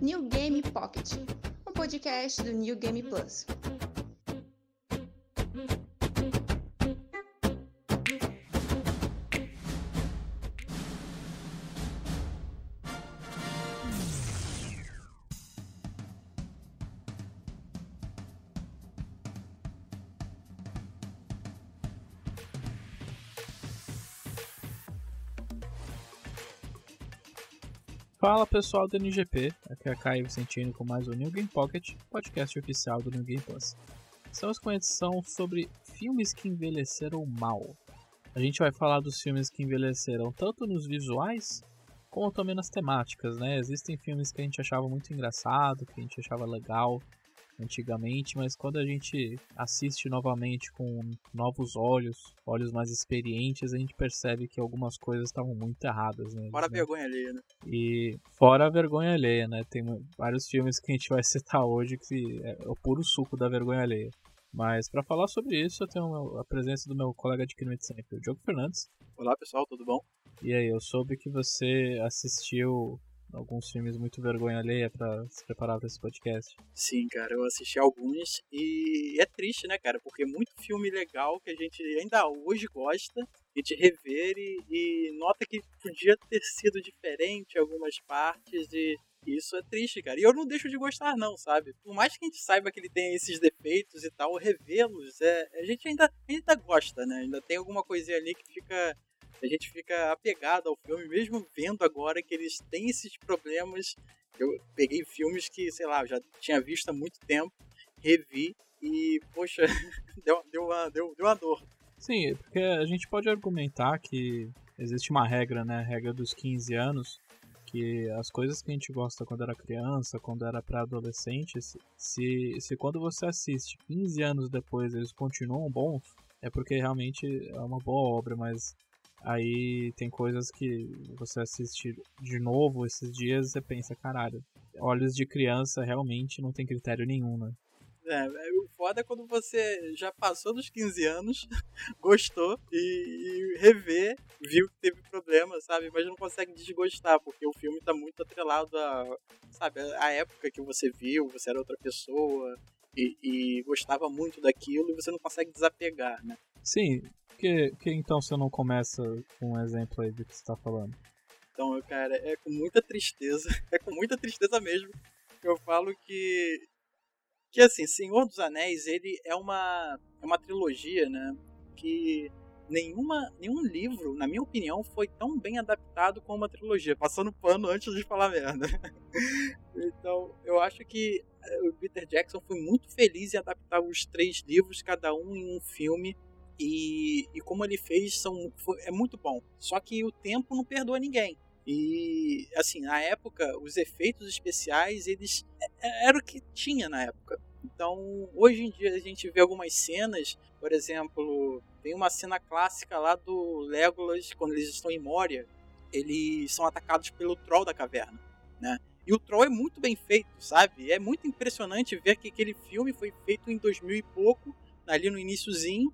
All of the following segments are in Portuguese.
New Game Pocket, um podcast do New Game Plus. Fala pessoal do NGP, aqui é Caio Vicentino com mais um New Game Pocket, podcast oficial do New Game Plus. Estamos com a edição sobre filmes que envelheceram mal. A gente vai falar dos filmes que envelheceram tanto nos visuais como também nas temáticas, né? Existem filmes que a gente achava muito engraçado, que a gente achava legal, antigamente, mas quando a gente assiste novamente com novos olhos, olhos mais experientes, a gente percebe que algumas coisas estavam muito erradas. Né? Fora a vergonha alheia, né? E fora a vergonha alheia, né? Tem vários filmes que a gente vai citar hoje que é o puro suco da vergonha alheia. Mas para falar sobre isso, eu tenho a presença do meu colega de crime de sempre, o Diogo Fernandes. Olá pessoal, tudo bom? E aí, eu soube que você assistiu alguns filmes muito vergonha alheia para se preparar para esse podcast. Sim, cara, eu assisti alguns e é triste, né, cara? Porque muito filme legal que a gente ainda hoje gosta e de rever e, e nota que podia ter sido diferente algumas partes e isso é triste, cara. E eu não deixo de gostar, não, sabe? Por mais que a gente saiba que ele tem esses defeitos e tal, revê-los, é, a gente ainda, ainda gosta, né? Ainda tem alguma coisinha ali que fica a gente fica apegado ao filme, mesmo vendo agora que eles têm esses problemas. Eu peguei filmes que, sei lá, já tinha visto há muito tempo, revi e, poxa, deu, deu, uma, deu, deu uma dor. Sim, porque a gente pode argumentar que existe uma regra, né? A regra dos 15 anos, que as coisas que a gente gosta quando era criança, quando era pré-adolescente, se, se quando você assiste 15 anos depois eles continuam bons, é porque realmente é uma boa obra, mas Aí tem coisas que você assiste de novo esses dias e você pensa, caralho, olhos de criança realmente não tem critério nenhum, né? É, o foda é quando você já passou dos 15 anos, gostou e, e rever, viu que teve problema, sabe? Mas não consegue desgostar, porque o filme tá muito atrelado a, sabe, a época que você viu, você era outra pessoa e, e gostava muito daquilo e você não consegue desapegar, né? Sim, que, que então você não começa com um exemplo aí do que você tá falando? Então, cara, é com muita tristeza, é com muita tristeza mesmo que eu falo que que assim, Senhor dos Anéis, ele é uma é uma trilogia, né, que nenhuma nenhum livro, na minha opinião, foi tão bem adaptado como uma trilogia, passando pano antes de falar merda. então, eu acho que eh, o Peter Jackson foi muito feliz em adaptar os três livros, cada um em um filme e, e como ele fez são, foi, é muito bom. Só que o tempo não perdoa ninguém. E assim, na época, os efeitos especiais, eles é, é, era o que tinha na época. Então, hoje em dia a gente vê algumas cenas, por exemplo, tem uma cena clássica lá do Legolas quando eles estão em Moria, eles são atacados pelo troll da caverna, né? E o troll é muito bem feito, sabe? É muito impressionante ver que aquele filme foi feito em 2000 e pouco, ali no iníciozinho,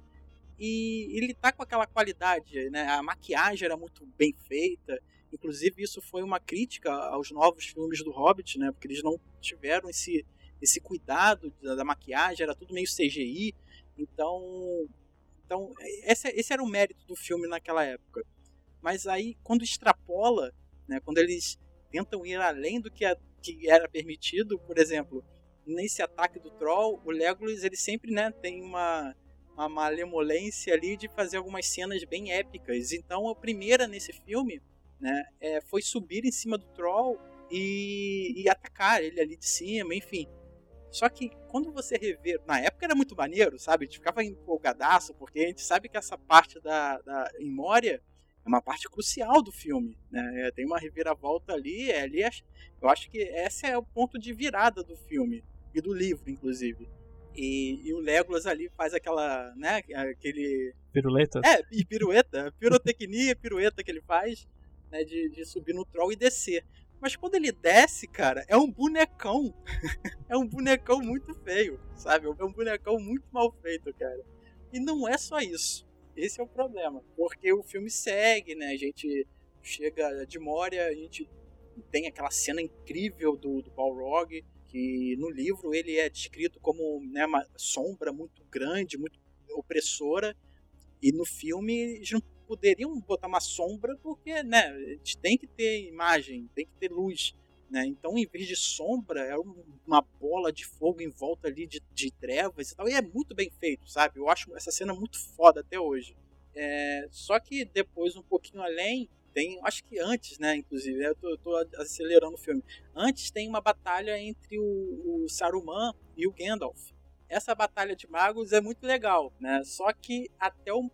e ele tá com aquela qualidade, né? A maquiagem era muito bem feita. Inclusive, isso foi uma crítica aos novos filmes do Hobbit, né? Porque eles não tiveram esse, esse cuidado da, da maquiagem, era tudo meio CGI. Então, então esse, esse era o mérito do filme naquela época. Mas aí, quando extrapola, né? Quando eles tentam ir além do que, a, que era permitido, por exemplo, nesse ataque do Troll, o Legolas ele sempre né, tem uma uma malemolência ali de fazer algumas cenas bem épicas. Então a primeira nesse filme né, é, foi subir em cima do Troll e, e, atacar ele ali de cima, enfim. Só que quando você rever, na época era muito maneiro, sabe? A gente ficava empolgadaço, porque a gente sabe que essa parte da, da em Moria é uma parte crucial do filme, né? É, tem uma reviravolta ali, é, ali é, eu acho que esse é o ponto de virada do filme e do livro, inclusive. E, e, o Legolas ali faz aquela, né, aquele... Piruleta? É, e pirueta, pirotecnia, pirueta que ele faz, né, de, de subir no troll e descer. Mas quando ele desce, cara, é um bonecão. é um bonecão muito feio, sabe? É um bonecão muito mal feito, cara. E não é só isso. Esse é o problema. Porque o filme segue, né? A gente chega de Moria, a gente tem aquela cena incrível do, do Balrog, que no livro ele é descrito como né, uma sombra muito grande, muito opressora, e no filme eles não poderiam botar uma sombra porque né, tem que ter imagem, tem que ter luz. Né? Então, em vez de sombra, é uma bola de fogo em volta ali de, de trevas e tal. E é muito bem feito, sabe? Eu acho essa cena muito foda até hoje. É, só que depois, um pouquinho além, tem, acho que antes, né, inclusive, eu tô, tô, acelerando o filme. Antes tem uma batalha entre o, o, Saruman e o Gandalf. Essa batalha de magos é muito legal, né? Só que até o,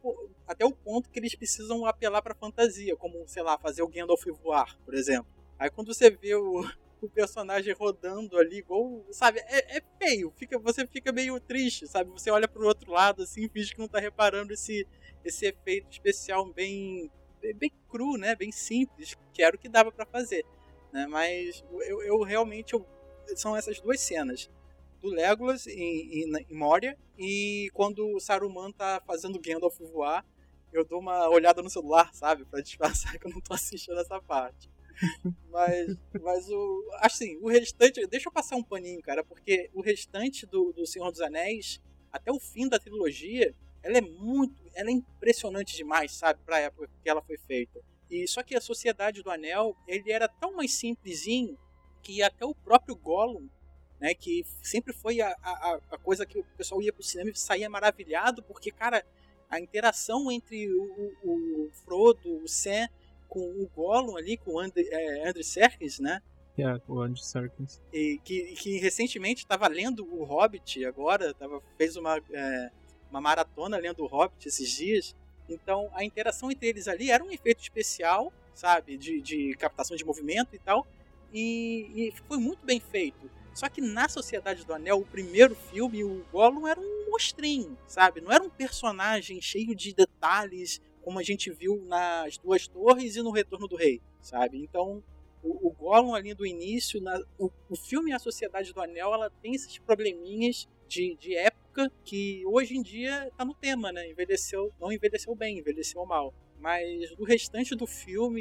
até o ponto que eles precisam apelar para fantasia, como, sei lá, fazer o Gandalf voar, por exemplo. Aí quando você vê o, o personagem rodando ali, igual, sabe, é, é, feio, fica, você fica meio triste, sabe? Você olha pro outro lado assim, finge que não tá reparando esse, esse efeito especial bem bem cru, né? Bem simples, que era o que dava para fazer. Né? Mas eu, eu realmente eu, são essas duas cenas do Legolas em, em, em, Moria e quando o Saruman tá fazendo Gandalf voar, eu dou uma olhada no celular, sabe, para disfarçar que eu não tô assistindo essa parte. mas, mas o assim, o restante, deixa eu passar um paninho, cara, porque o restante do, do Senhor dos Anéis, até o fim da trilogia, ela é muito, ela é impressionante demais, sabe, para a época que ela foi feita. E só que a Sociedade do Anel, ele era tão mais simplesinho que até o próprio Gollum, né, que sempre foi a, a, a coisa que o pessoal ia pro cinema e saía maravilhado, porque, cara, a interação entre o, o, o Frodo, o Sam, com o Gollum ali, com o Andrew, é, Andrew Serkis, né? Yeah, o Andrew Serkis. E que, que recentemente estava lendo o Hobbit agora, tava, fez uma... É, uma maratona lendo o Hobbit esses dias. Então a interação entre eles ali era um efeito especial, sabe? De, de captação de movimento e tal. E, e, foi muito bem feito. Só que na Sociedade do Anel, o primeiro filme, o Gollum era um monstrinho, sabe? Não era um personagem cheio de detalhes, como a gente viu nas Duas Torres e no Retorno do Rei, sabe? Então, o, o Gollum ali do início, na, o, o filme A Sociedade do Anel, ela tem esses probleminhas de, de época época que hoje em dia tá no tema, né? Envelheceu, não envelheceu bem, envelheceu mal. Mas o restante do filme,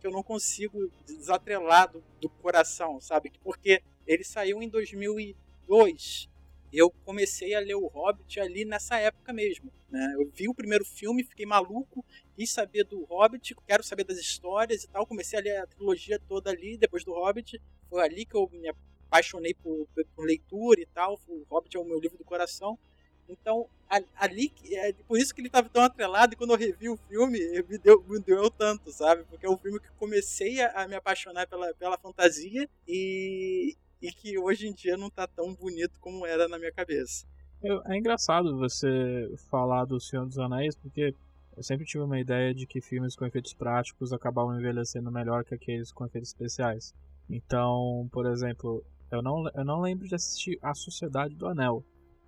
que eu não consigo desatrelar do, do coração, sabe? Porque ele saiu em 2002 eu comecei a ler o Hobbit ali nessa época mesmo. Né? Eu vi o primeiro filme, fiquei maluco, quis saber do Hobbit, quero saber das histórias e tal. Comecei a ler a trilogia toda ali, depois do Hobbit. Foi ali que eu me apaixonei por, por, leitura e tal. O Hobbit é o meu livro do coração. Então, ali, é por isso que ele estava tão atrelado, e quando eu revi o filme, me deu, me deu tanto, sabe? Porque é um filme que comecei a, a me apaixonar pela, pela fantasia e, e que hoje em dia não está tão bonito como era na minha cabeça. É engraçado você falar do Senhor dos Anéis, porque eu sempre tive uma ideia de que filmes com efeitos práticos acabavam envelhecendo melhor que aqueles com efeitos especiais. Então, por exemplo, eu não, eu não lembro de assistir A Sociedade do Anel.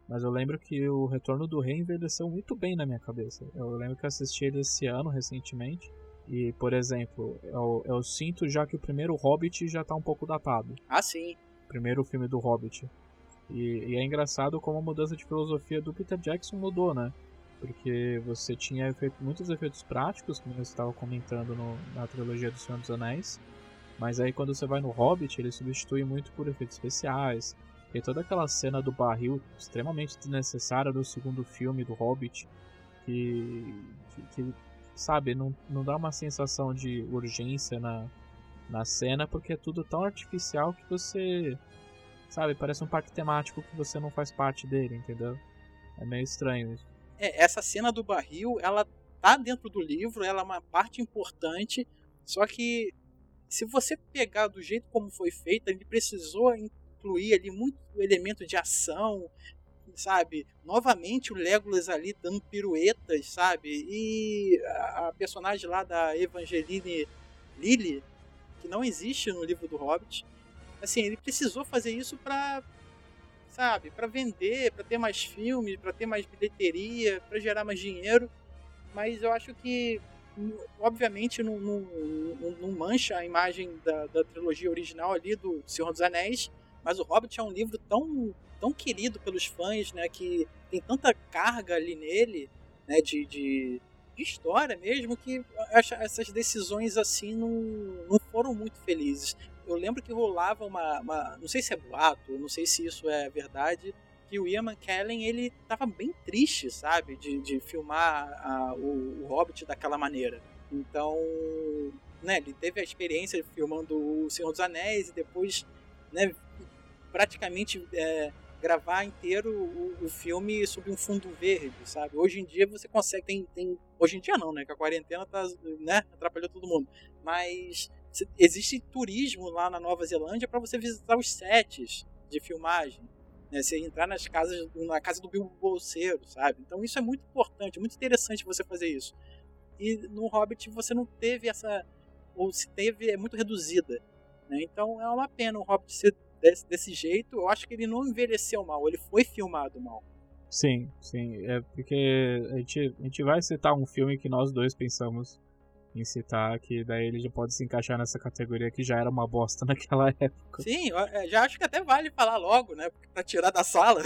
Mas eu lembro que o Retorno do Rei envelheceu muito bem na minha cabeça. Eu lembro que assisti ele esse ano, recentemente. E, por exemplo, eu, eu sinto já que o primeiro Hobbit já tá um pouco datado. Ah, sim. primeiro filme do Hobbit. E, e, é engraçado como a mudança de filosofia do Peter Jackson mudou, né? Porque você tinha feito muitos efeitos práticos, como você estava comentando no, na trilogia do Senhor dos Anéis. Mas aí quando você vai no Hobbit, ele substitui muito por efeitos especiais. Tem toda aquela cena do barril extremamente desnecessária do segundo filme do Hobbit, que, que, que sabe, não, não dá uma sensação de urgência na, na cena, porque é tudo tão artificial que você, sabe, parece um parque temático que você não faz parte dele, entendeu? É meio estranho isso. É, essa cena do barril, ela tá dentro do livro, ela é uma parte importante, só que se você pegar do jeito como foi feita, ele precisou incluir ali muito elemento de ação, sabe? Novamente o Legolas ali dando piruetas, sabe? E a personagem lá da Evangeline Lily, que não existe no livro do Hobbit, assim, ele precisou fazer isso para sabe, para vender, para ter mais filmes, para ter mais bilheteria, para gerar mais dinheiro. Mas eu acho que obviamente não, não, não, mancha a imagem da, da, trilogia original ali do Senhor dos Anéis, mas o Hobbit é um livro tão, tão querido pelos fãs, né, que tem tanta carga ali nele, né, de, de de história mesmo, que essas decisões assim não, não foram muito felizes. Eu lembro que rolava uma, uma, Não sei se é boato, não sei se isso é verdade, que o Ian McKellen ele tava bem triste, sabe? De, de filmar a, o, o Hobbit daquela maneira. Então, né, ele teve a experiência filmando O Senhor dos Anéis e depois, né, praticamente é, gravar inteiro o, o, filme sob um fundo verde, sabe? Hoje em dia você consegue, tem, tem hoje em dia não, né, que a quarentena tá, né, atrapalhou todo mundo, mas existe turismo lá na Nova Zelândia para você visitar os sets de filmagem. Né? Você entrar nas casas, na casa do Bilbo Bolseiro, sabe? Então isso é muito importante, muito interessante você fazer isso. E no Hobbit você não teve essa, ou se teve, é muito reduzida. Né? Então é uma pena o Hobbit ser desse, desse jeito. Eu acho que ele não envelheceu mal, ele foi filmado mal. Sim, sim. É porque a gente, a gente vai citar um filme que nós dois pensamos em citar, que daí ele já pode se encaixar nessa categoria que já era uma bosta naquela época. Sim, é, já acho que até vale falar logo, né? Pra tirar da sala.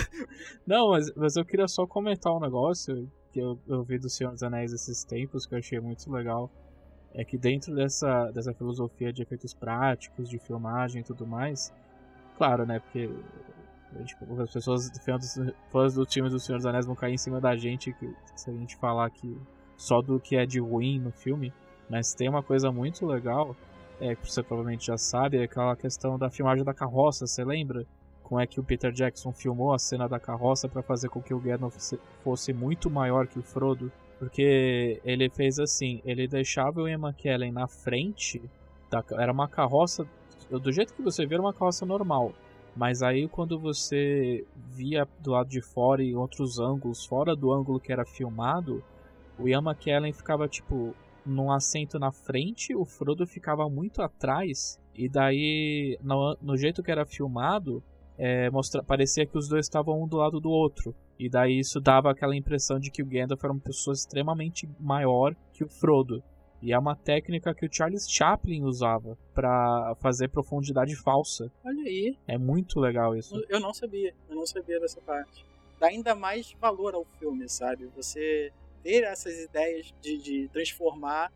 Não, mas, mas eu queria só comentar um negócio que eu, eu vi do Senhor dos Anéis esses tempos, que eu achei muito legal. É que dentro dessa, dessa filosofia de efeitos práticos, de filmagem e tudo mais, claro, né? Porque tipo, as pessoas fãs do time do Senhor dos Anéis vão cair em cima da gente que, se a gente falar que só do que é de ruim no filme. Mas tem uma coisa muito legal, é, que você provavelmente já sabe, é aquela questão da filmagem da carroça, você lembra? Como é que o Peter Jackson filmou a cena da carroça para fazer com que o Gandalf fosse muito maior que o Frodo? Porque ele fez assim, ele deixava o Ian McKellen na frente, da, era uma carroça, do jeito que você vê era uma carroça normal. Mas aí quando você via do lado de fora e outros ângulos, fora do ângulo que era filmado, o Ian McKellen ficava tipo num assento na frente, o Frodo ficava muito atrás, e daí, no, no jeito que era filmado, é, mostra, parecia que os dois estavam um do lado do outro. E daí isso dava aquela impressão de que o Gandalf era uma pessoa extremamente maior que o Frodo. E é uma técnica que o Charles Chaplin usava para fazer profundidade falsa. Olha aí. É muito legal isso. Eu não sabia, eu não sabia dessa parte. Dá ainda mais valor ao filme, sabe? Você ter essas ideias de, de transformar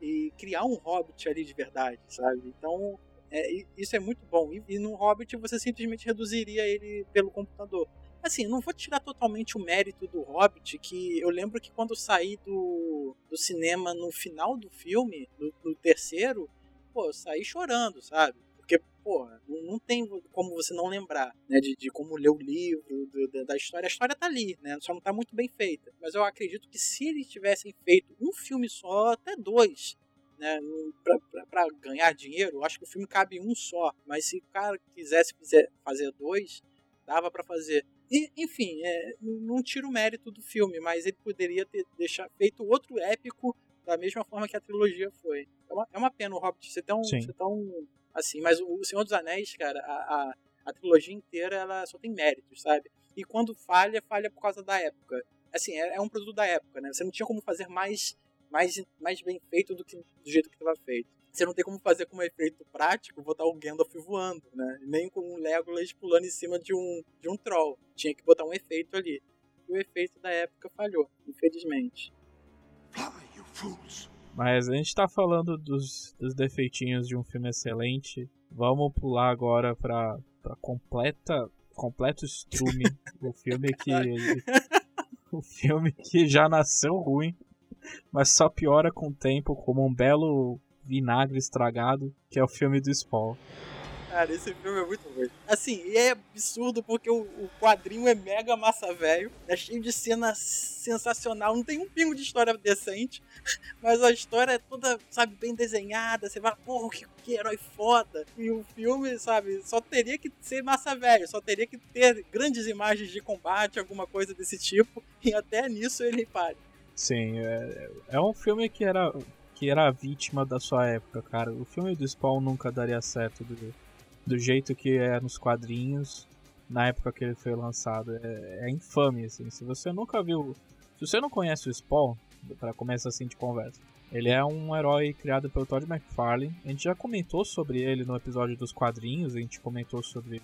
e criar um Hobbit ali de verdade, sabe? Então, é, isso é muito bom. E, e no Hobbit você simplesmente reduziria ele pelo computador. Assim, não vou tirar totalmente o mérito do Hobbit, que eu lembro que quando eu saí do, do cinema no final do filme, no terceiro, pô, eu saí chorando, sabe? Porra, não tem como você não lembrar, né, de, de como ler o livro, do, da história. A história tá ali, né, só não tá muito bem feita. Mas eu acredito que se eles tivessem feito um filme só, até dois, né, para ganhar dinheiro, acho que o filme cabe um só. Mas se o cara quisesse fazer dois, dava para fazer. E, enfim, é, não tiro o mérito do filme, mas ele poderia ter deixar, feito outro épico da mesma forma que a trilogia foi. É uma, é uma pena o Hobbit ser tão, ser tão assim. Mas o Senhor dos Anéis, cara, a, a, a, trilogia inteira, ela só tem méritos, sabe? E quando falha, falha por causa da época. Assim, é, é um produto da época, né? Você não tinha como fazer mais, mais, mais bem feito do que do jeito que estava feito. Você não tem como fazer como efeito prático botar o Gandalf voando, né? Nem com um Legolas pulando em cima de um, de um troll. Tinha que botar um efeito ali. E o efeito da época falhou, infelizmente. Fly, you fools! Mas a gente tá falando dos, dos defeitinhos de um filme excelente. Vamos pular agora pra, pra completa, completo estrume. o filme que. o filme que já nasceu ruim, mas só piora com o tempo, como um belo vinagre estragado, que é o filme do Spawn. Cara, esse filme é muito ruim. Assim, é absurdo porque o, o quadrinho é mega massa velho, é cheio de cena sensacional, não tem um pingo de história decente, mas a história é toda, sabe, bem desenhada, você vai, porra, que, que herói foda. E o filme, sabe, só teria que ser massa velho, só teria que ter grandes imagens de combate, alguma coisa desse tipo, e até nisso ele pare. Sim, é, é um filme que era que era vítima da sua época, cara. O filme do Spawn nunca daria certo do, do jeito que é nos quadrinhos na época que ele foi lançado. É, é infame, assim. Se você nunca viu. Se você não conhece o Spawn, para começar assim de conversa, ele é um herói criado pelo Todd McFarlane. A gente já comentou sobre ele no episódio dos quadrinhos, a gente comentou sobre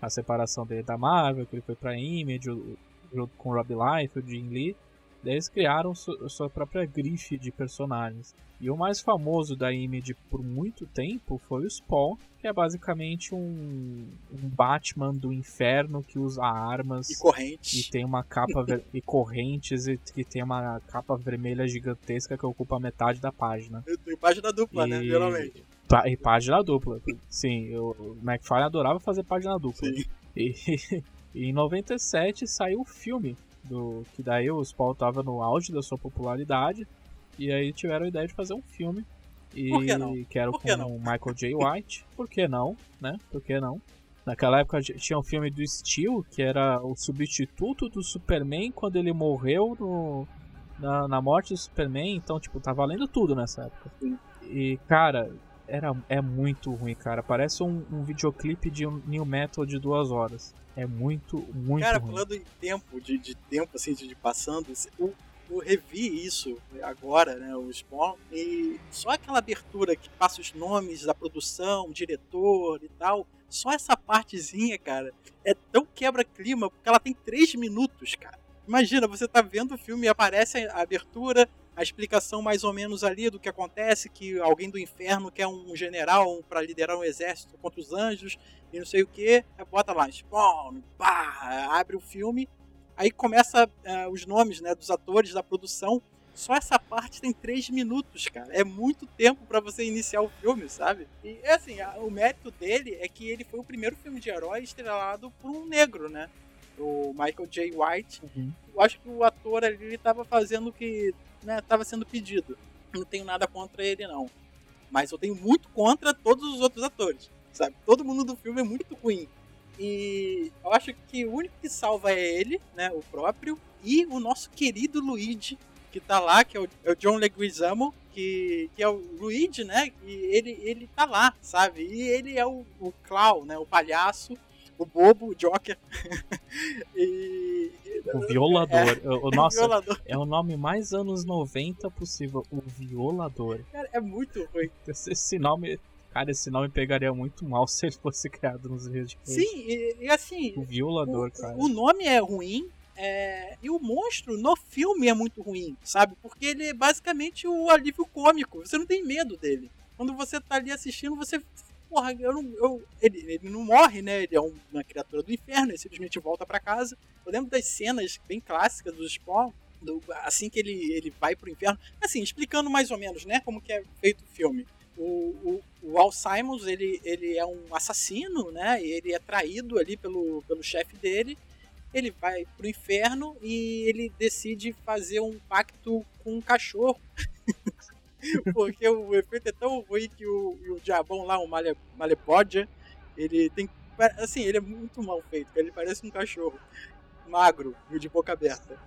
a separação dele da Marvel, que ele foi pra Image, junto com Rob Liefeld, o Jim Lee. Eles criaram su sua própria grife de personagens. E o mais famoso da Image por muito tempo foi o Spawn, que é basicamente um, um Batman do inferno que usa armas E corrente. e tem uma capa e correntes e que tem uma capa vermelha gigantesca que ocupa metade da página. E página dupla, né? E- Geralmente. Pa- E página dupla. Sim, eu- o McFarlane adorava fazer página dupla. Sim. E, e em 97 saiu o filme, do, que daí o Spawn tava no auge da sua popularidade. E aí tiveram a ideia de fazer um filme. E Por que não? que era Por com que o Michael J. White. Por que não, né? Por que não? Naquela época tinha um filme do Steel, que era o substituto do Superman quando ele morreu no, na, na morte do Superman. Então, tipo, tá valendo tudo nessa época. E, cara, era, é muito ruim, cara. Parece um, um videoclipe de um new metal de duas horas. É muito, muito Cara, ruim. falando em tempo, de, de tempo, assim, de, de passando, eu, eu revi isso agora, né, o Spawn, e só aquela abertura que passa os nomes da produção, diretor e tal, só essa partezinha, cara, é tão quebra-clima, porque ela tem três minutos, cara. Imagina, você tá vendo o filme e aparece a abertura, a explicação mais ou menos ali do que acontece, que alguém do inferno quer um general para liderar um exército contra os anjos, e não sei o que, bota lá, Spawn, pá, abre o filme, aí começa eh, os nomes né, dos atores da produção. Só essa parte tem três minutos, cara. É muito tempo para você iniciar o filme, sabe? E assim, a- o mérito dele é que ele foi o primeiro filme de herói estrelado por um negro, né? O Michael J. White. Uhum. Eu acho que o ator ali ele tava fazendo o que né, tava sendo pedido. Não tenho nada contra ele, não. Mas eu tenho muito contra todos os outros atores, sabe? Todo mundo do filme é muito ruim. E eu acho que o único que salva é ele, né? O próprio. E o nosso querido Luigi, que tá lá, que é o, é o John Leguizamo, que, que é o Luigi, né? E ele, ele tá lá, sabe? E ele é o, o clown, né? O palhaço, o bobo, o Joker. e. O Violador. O, o- nossa, violador. é o nome mais anos 90 possível. O Violador. Cara, é muito ruim. Esse, esse nome. Cara, esse nome pegaria muito mal se ele fosse criado nos dias de. Sim, e, e assim, O Violador, o, cara. o nome é ruim. é, e o monstro no filme é muito ruim, sabe? Porque ele é basicamente o alívio cômico. Você não tem medo dele. Quando você tá ali assistindo, você. Porra, eu não. Eu, ele, ele não morre, né? Ele é um- uma criatura do inferno, ele simplesmente volta pra casa. Eu lembro das cenas bem clássicas do Spawn. do- assim que ele, ele vai pro inferno. Assim, explicando mais ou menos, né? Como que é feito o filme. O, o, o Al Simons, ele, ele é um assassino, né? Ele é traído ali pelo, pelo chefe dele. Ele vai pro inferno e ele decide fazer um pacto com um cachorro. Porque o efeito é tão ruim que o, o diabão lá, o Male, ele tem. Assim, ele é muito mal feito, ele parece um cachorro magro e de boca aberta.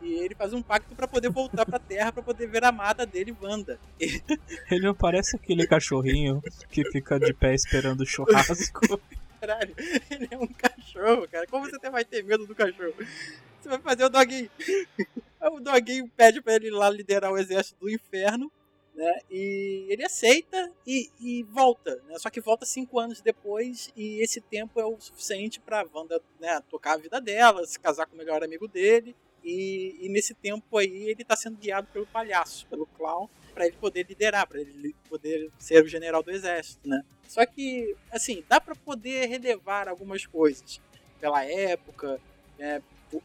E ele faz um pacto pra poder voltar pra Terra pra poder ver a amada dele, Wanda. Ele não parece aquele cachorrinho que fica de pé esperando o churrasco. Caralho, ele é um cachorro, cara. Como você até vai ter medo do cachorro? Você vai fazer o doguinho. O doguinho pede pra ele ir lá liderar o exército do inferno, né? E ele aceita e, e volta, né? Só que volta cinco anos depois e esse tempo é o suficiente pra Wanda né, tocar a vida dela, se casar com o melhor amigo dele. E, e nesse tempo aí ele tá sendo guiado pelo palhaço, pelo clown, pra ele poder liderar, pra ele poder ser o general do exército, né? Só que, assim, dá pra poder relevar algumas coisas pela época, né,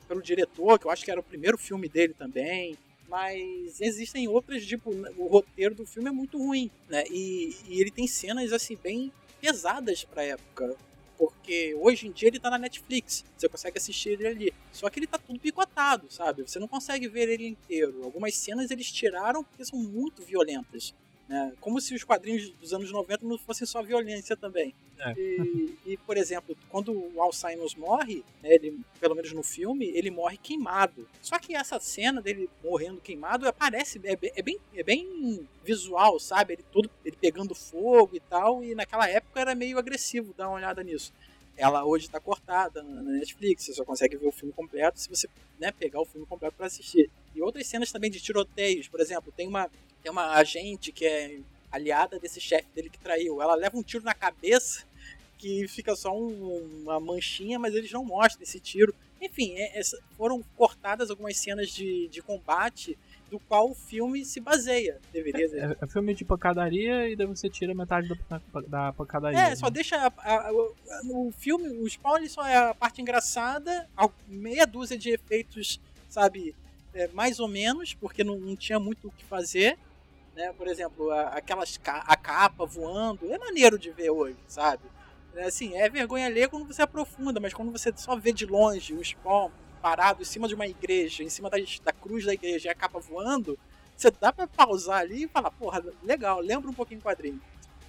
pelo diretor, que eu acho que era o primeiro filme dele também. Mas existem outras, tipo, o roteiro do filme é muito ruim, né? E, e ele tem cenas, assim, bem pesadas pra época. Porque hoje em dia ele tá na Netflix, você consegue assistir ele ali. Só que ele tá tudo picotado, sabe? Você não consegue ver ele inteiro. Algumas cenas eles tiraram porque são muito violentas. Né? Como se os quadrinhos dos anos 90 não fossem só violência também. É. E, e, por exemplo, quando o Alzheimer morre, né, ele, pelo menos no filme, ele morre queimado. Só que essa cena dele morrendo queimado aparece, é, é bem, é bem visual, sabe? Ele todo ele pegando fogo e tal, e naquela época era meio agressivo, dá uma olhada nisso. Ela hoje está cortada na na Netflix, você só consegue ver o filme completo se você né, pegar o filme completo para assistir. E outras cenas também de tiroteios, por exemplo, tem uma, tem uma agente que é aliada desse chefe dele que traiu. Ela leva um tiro na cabeça que fica só um- uma manchinha, mas eles não mostram esse tiro. Enfim, é- essa- foram cor- cortadas algumas cenas de, de combate do qual o filme se baseia, deveria ser. É, é filme de pancadaria e daí você tira metade da, da pancadaria. É, só deixa a, a, a, o filme, o Spawn só é a parte engraçada, meia dúzia de efeitos, sabe, é, mais ou menos, porque não, não tinha muito o que fazer. Né? Por exemplo, aquelas a capa voando, é maneiro de ver hoje, sabe? É, assim, é vergonha ler quando você aprofunda, mas quando você só vê de longe o Spawn parado em cima de uma igreja, em cima da, da cruz da igreja e a capa voando, você dá pra pausar ali e falar, porra, legal, lembra um pouquinho o quadrinho.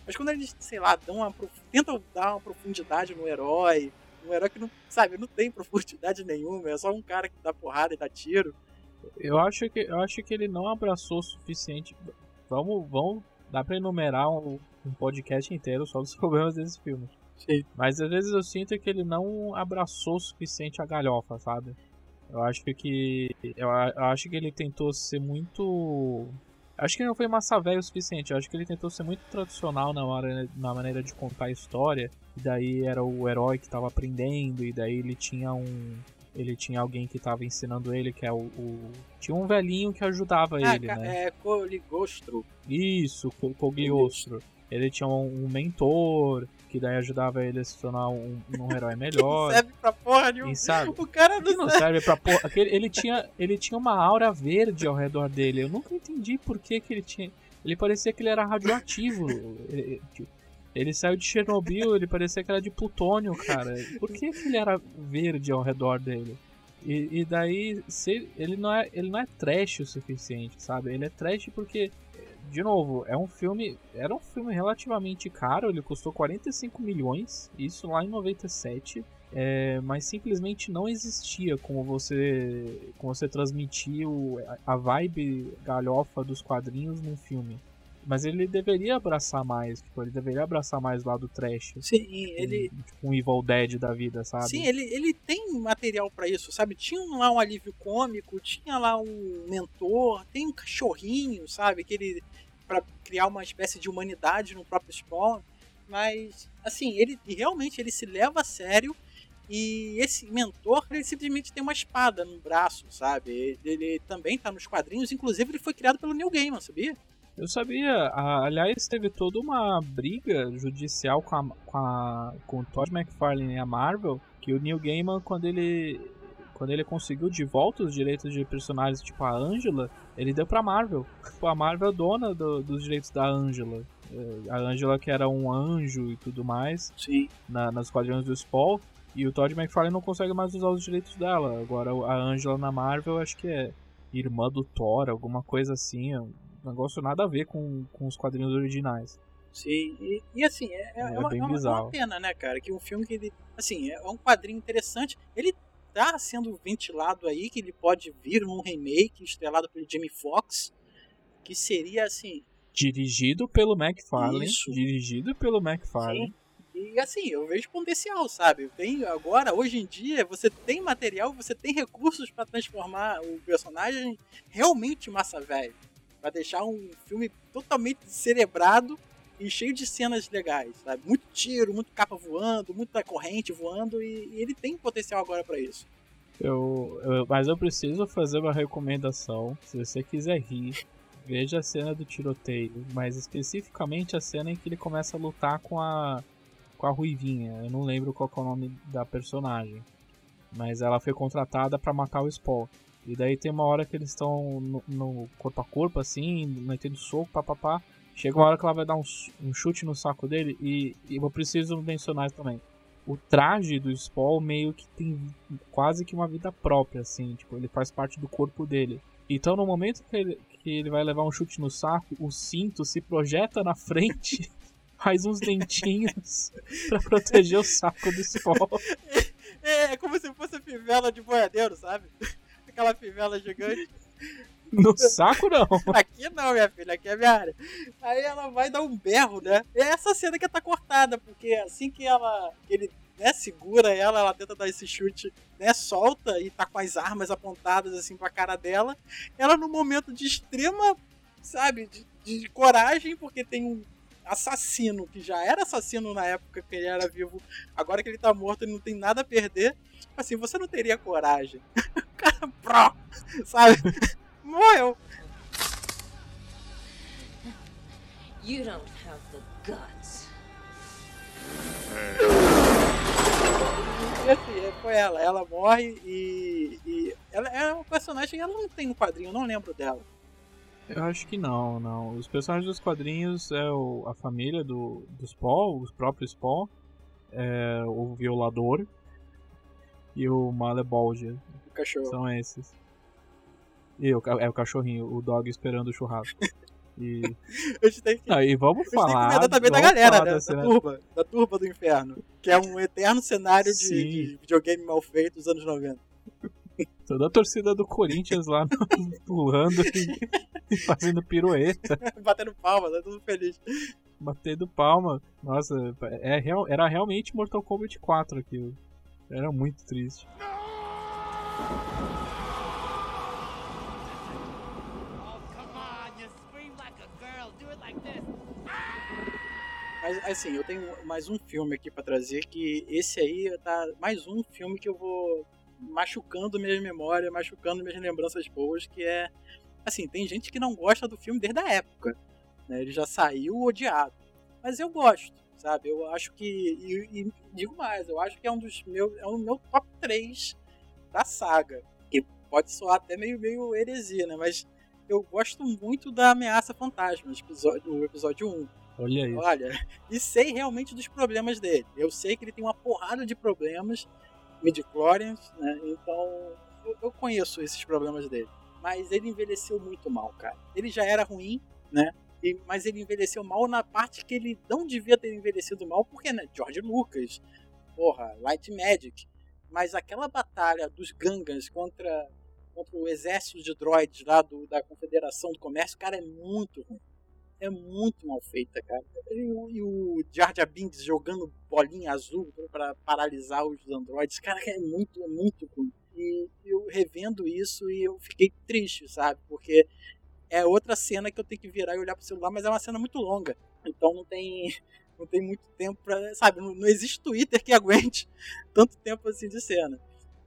Mas quando eles, sei lá, dão uma, tentam dar uma profundidade no herói, um herói que não, sabe, não tem profundidade nenhuma, é só um cara que dá porrada e dá tiro. Eu acho que, eu acho que ele não abraçou o suficiente. Vamos, vamos dá pra enumerar um, um podcast inteiro só dos problemas desse filme. Sim. Mas às vezes eu sinto que ele não abraçou o suficiente a galhofa, sabe? Eu acho que. Eu, eu acho que ele tentou ser muito. Acho que ele não foi massa velho o suficiente. Eu acho que ele tentou ser muito tradicional na, hora, na maneira de contar a história. E daí era o herói que estava aprendendo. E daí ele tinha um. Ele tinha alguém que estava ensinando ele, que é o, o, Tinha um velhinho que ajudava ah, ele, né? É, Coligostro. Isso, Cogliostro. Ele tinha um, um mentor, que daí ajudava ele a se tornar um, um herói melhor. não serve pra porra nenhuma. sabe? O cara não, não serve pra porra. Ele tinha, ele tinha uma aura verde ao redor dele. Eu nunca entendi por que, que ele tinha. Ele parecia que ele era radioativo. ele, ele saiu de Chernobyl, ele parecia que era de plutônio, cara. Por que, ele era verde ao redor dele? E, e daí, se, ele, não é, ele não é trash o suficiente, sabe? Ele é trash porque de novo, é um filme. Era um filme relativamente caro, ele custou 45 milhões, isso lá em 97. É, mas simplesmente não existia como você como você transmitir o, a vibe galhofa dos quadrinhos num filme. Mas ele deveria abraçar mais, tipo, ele deveria abraçar mais o lado trash. Sim, ele. Tipo, um Evil Dead da vida, sabe? Sim, ele, ele tem material para isso, sabe? Tinha lá um alívio cômico, tinha lá um mentor, tem um cachorrinho, sabe? Que ele. para criar uma espécie de humanidade no próprio Spawn. Mas, assim, ele realmente ele se leva a sério. E esse mentor, ele simplesmente tem uma espada no braço, sabe? Ele, ele também tá nos quadrinhos, inclusive ele foi criado pelo Neil Gaiman, sabia? Eu sabia, aliás, teve toda uma briga judicial com, a, com, a, com o Todd McFarlane e a Marvel, que o Neil Gaiman, quando ele quando ele conseguiu de volta os direitos de personagens tipo a Angela, ele deu pra Marvel. Tipo, a Marvel é dona do, dos direitos da Angela. É, a Angela que era um anjo e tudo mais Sim. Na, nas quadrinhos do Spawn. E o Todd McFarlane não consegue mais usar os direitos dela. Agora a Angela na Marvel acho que é irmã do Thor, alguma coisa assim negócio nada a ver com, com os quadrinhos originais. Sim, e, e assim, é, é, é, uma, é, uma, é, uma, pena, né, cara, que um filme que ele, assim, é um quadrinho interessante, ele tá sendo ventilado aí, que ele pode vir num remake estrelado pelo Jamie Foxx, que seria, assim... Dirigido pelo McFarlane, Isso. dirigido pelo McFarlane. Sim. E assim, eu vejo potencial, sabe? Tem agora, hoje em dia, você tem material, você tem recursos para transformar o personagem realmente massa velho para deixar um filme totalmente cerebrado e cheio de cenas legais, sabe? Muito tiro, muito capa voando, muita corrente voando e, e ele tem potencial agora para isso. Eu, eu, mas eu preciso fazer uma recomendação. Se você quiser rir, veja a cena do tiroteio, mas especificamente a cena em que ele começa a lutar com a com a ruivinha. Eu não lembro qual é o nome da personagem, mas ela foi contratada para matar o Spock. E daí tem uma hora que eles estão no, no, corpo a corpo, assim, metendo soco, papapá. Chega uma hora que ela vai dar um, um chute no saco dele e, e, eu preciso mencionar também. O traje do Spawn meio que tem quase que uma vida própria, assim, tipo, ele faz parte do corpo dele. Então no momento que ele, que ele vai levar um chute no saco, o cinto se projeta na frente, faz uns dentinhos para proteger o saco do Spawn. É, é como se fosse fivela de boiadeiro, sabe? Aquela fivela gigante. No saco não. Aqui não, minha filha, aqui é minha área. Aí ela vai dar um berro, né? É essa cena que tá cortada, porque assim que ela. ele né, segura ela, ela tenta dar esse chute, né? Solta e tá com as armas apontadas assim pra cara dela. Ela, no momento de extrema, sabe, de, de coragem, porque tem um assassino, que já era assassino na época que ele era vivo, agora que ele tá morto, ele não tem nada a perder. Assim, você não teria coragem. O cara, pró, sabe? Morreu. You don't have the guts. E assim, foi ela. Ela morre e. e ela é uma personagem, ela não tem um quadrinho, eu não lembro dela. Eu acho que não, não. Os personagens dos quadrinhos é o, a família do, dos Paul, os próprios Paul, é, o violador e o Malebolgia. O cachorro. São esses. E o, é o cachorrinho, o dog esperando o churrasco. E, que, não, e vamos falar. Tem também da galera, né? Da, da, turba, da turba do inferno. Que é um eterno cenário de, de videogame mal feito dos anos 90. Toda a torcida do Corinthians lá pulando e, fazendo pirueta. Batendo palma, tá tudo feliz. Batendo palma. Nossa, é, era realmente Mortal Kombat 4 aquilo. Era muito triste. Mas assim, eu tenho mais um filme aqui para trazer que esse aí tá mais um filme que eu vou machucando minha memória, machucando minhas lembranças boas, que é assim, tem gente que não gosta do filme desde a época, né? Ele já saiu odiado. Mas eu gosto, sabe? Eu acho que e, e digo mais, eu acho que é um dos meus é um meu top 3 da saga, que pode soar até meio meio heresia, né? Mas eu gosto muito da Ameaça Fantasma, do episódio 1. Olha isso. Olha, e sei realmente dos problemas dele. Eu sei que ele tem uma porrada de problemas midichlorians, né? Então eu, eu conheço esses problemas dele. Mas ele envelheceu muito mal, cara. Ele já era ruim, né? E, mas ele envelheceu mal na parte que ele não devia ter envelhecido mal, porque, né? George Lucas, porra, Light Magic. Mas aquela batalha dos Gangans contra, contra o exército de droids lá do, da Confederação do Comércio, cara, é muito ruim é muito mal feita, cara. E, e o Jar Jar Binks jogando bolinha azul para paralisar os androides, cara, é muito, é muito ruim. E eu revendo isso e eu fiquei triste, sabe? Porque é outra cena que eu tenho que virar e olhar pro celular, mas é uma cena muito longa. Então não tem não tem muito tempo para, sabe, não, não existe Twitter que aguente tanto tempo assim de cena.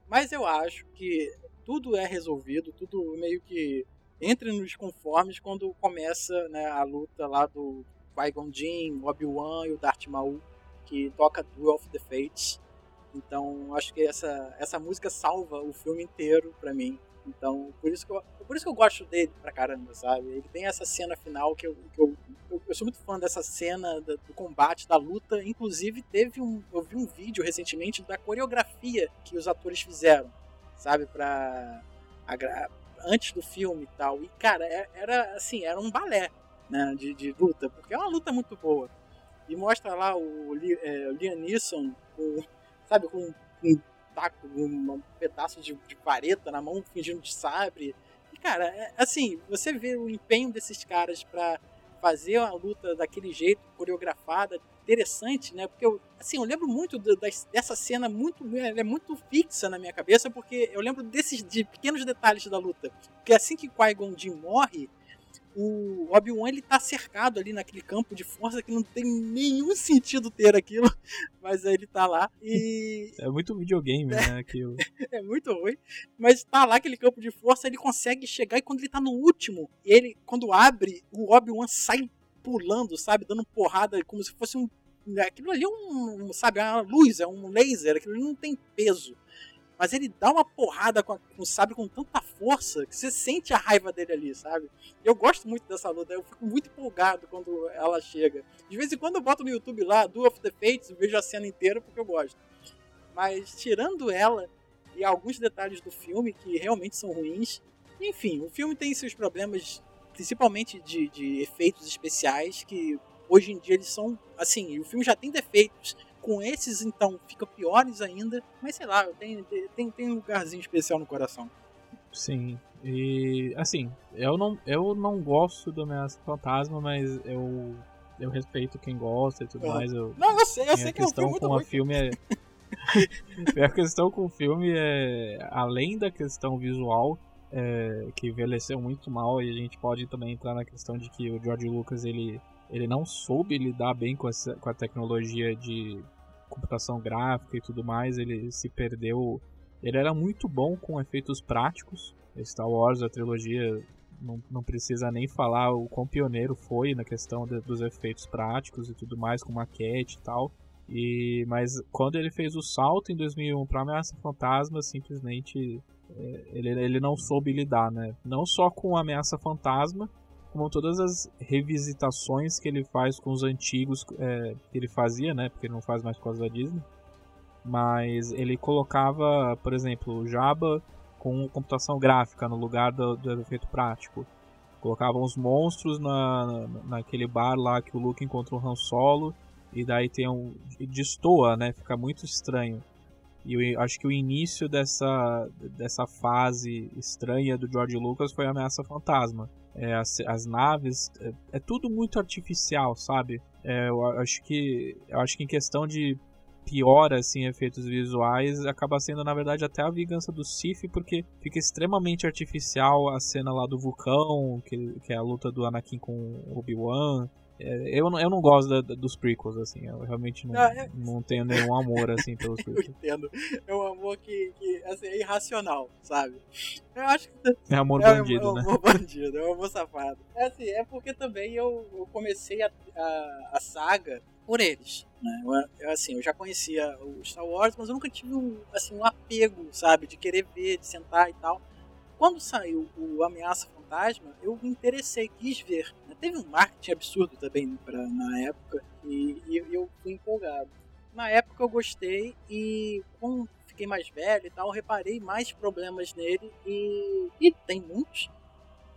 Mas eu acho que tudo é resolvido, tudo meio que entre nos conformes quando começa né, a luta lá do Qui-Gon Jinn, Obi-Wan e o Darth Maul, que toca Duel of the Fates. Então, acho que essa, essa música salva o filme inteiro para mim. Então, por isso, que eu, por isso que eu gosto dele pra caramba, sabe? Ele tem essa cena final que eu, que eu, eu, eu sou muito fã dessa cena do, do combate, da luta. Inclusive, teve um, eu vi um vídeo recentemente da coreografia que os atores fizeram, sabe? Pra, antes do filme e tal. E, cara, é, era assim, era um balé né, de, de luta, porque é uma luta muito boa. E mostra lá o é, Liam Neeson, com, sabe, com um taco, um pedaço de, de vareta na mão, fingindo de sabre. E, cara, é, assim, você vê o empenho desses caras para fazer a luta daquele jeito, coreografada, interessante, né? Porque eu, assim, eu lembro muito do, dessa cena, muito, é muito fixa na minha cabeça, porque eu lembro desses de pequenos detalhes da luta. Porque assim que Qui-Gon Jinn morre, o Obi-Wan ele tá cercado ali naquele campo de força que não tem nenhum sentido ter aquilo, mas aí ele tá lá e é muito videogame, né, aquilo. é muito ruim, mas tá lá aquele campo de força, ele consegue chegar e quando ele tá no último, ele quando abre, o Obi-Wan sai pulando, sabe, dando porrada como se fosse um aquilo ali é um, sabe, é uma luz, é um laser, aquilo ali não tem peso mas ele dá uma porrada com, a, com o sabre com tanta força que você sente a raiva dele ali, sabe? Eu gosto muito dessa luta, eu fico muito empolgado quando ela chega. De vez em quando eu boto no YouTube lá, Do of the Fates, vejo a cena inteira porque eu gosto. Mas tirando ela e alguns detalhes do filme que realmente são ruins, enfim, o filme tem seus problemas, principalmente de, de efeitos especiais, que hoje em dia eles são, assim, o filme já tem defeitos com esses, então, fica piores ainda. Mas sei lá, tem, tem, tem um lugarzinho especial no coração. Sim. E assim, eu não, eu não gosto do Ameaça Fantasma, mas eu, eu respeito quem gosta e tudo uhum. mais. Eu, não, eu sei, eu sei que é um filme com a filme é. a questão com o filme é. Além da questão visual, é, que envelheceu muito mal, e a gente pode também entrar na questão de que o George Lucas ele ele não soube lidar bem com, essa, com a tecnologia de computação gráfica e tudo mais, ele se perdeu. Ele era muito bom com efeitos práticos. Star Wars, a trilogia, não, não precisa nem falar o quão pioneiro foi na questão de, dos efeitos práticos e tudo mais, com maquete e tal. E, mas quando ele fez o salto em 2001 para Ameaça Fantasma, simplesmente é, ele, ele não soube lidar, né? Não só com Ameaça Fantasma, como todas as revisitações que ele faz com os antigos é, que ele fazia, né? Porque ele não faz mais coisas da Disney. Mas ele colocava, por exemplo, o Jabba com computação gráfica no lugar do, do efeito prático. Colocava uns monstros na, naquele bar lá que o Luke encontra o Han Solo e daí tem um destoa, né? Fica muito estranho. E eu acho que o início dessa, dessa fase estranha do George Lucas foi a Ameaça Fantasma. É, as, as, naves, é, é, tudo muito artificial, sabe? É, eu acho que eu acho que em questão de piora assim efeitos visuais acaba sendo na verdade até a vingança do Sif porque fica extremamente artificial a cena lá do vulcão que, que é a luta do Anakin com Obi-Wan eu, eu não gosto da, dos prequels, assim. Eu realmente não, ah, é... não tenho nenhum amor, assim, pelos prequels. eu entendo. É um amor que, que assim, é irracional, sabe? Eu acho que... É amor é, bandido, é, né? É amor bandido, é um amor safado. É assim, é porque também eu, eu comecei a, a, a saga por eles. Né? Eu, eu, assim, eu já conhecia o Star Wars, mas eu nunca tive um, assim, um apego, sabe? De querer ver, de sentar e tal. Quando saiu o Ameaça Fantasma, eu me interessei, quis ver. Teve um marketing absurdo também pra, na época e, e eu fui empolgado. Na época eu gostei e quando fiquei mais velho e tal, reparei mais problemas nele e, e tem muitos,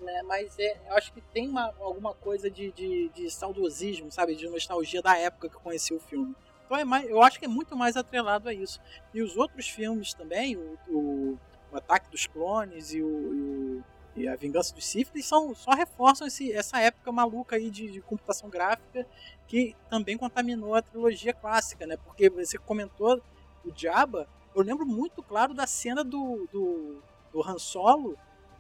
né? Mas é, eu acho que tem uma, alguma coisa de, de, de, saudosismo, sabe? De nostalgia da época que eu conheci o filme. Então é mais, eu acho que é muito mais atrelado a isso. E os outros filmes também, o, o, o Ataque dos Clones e o, e o e a Vingança dos Sith são, só reforçam esse, essa época maluca aí de, de, computação gráfica que também contaminou a trilogia clássica, né? Porque você comentou o Jabba, eu lembro muito claro da cena do, do, do Han Solo,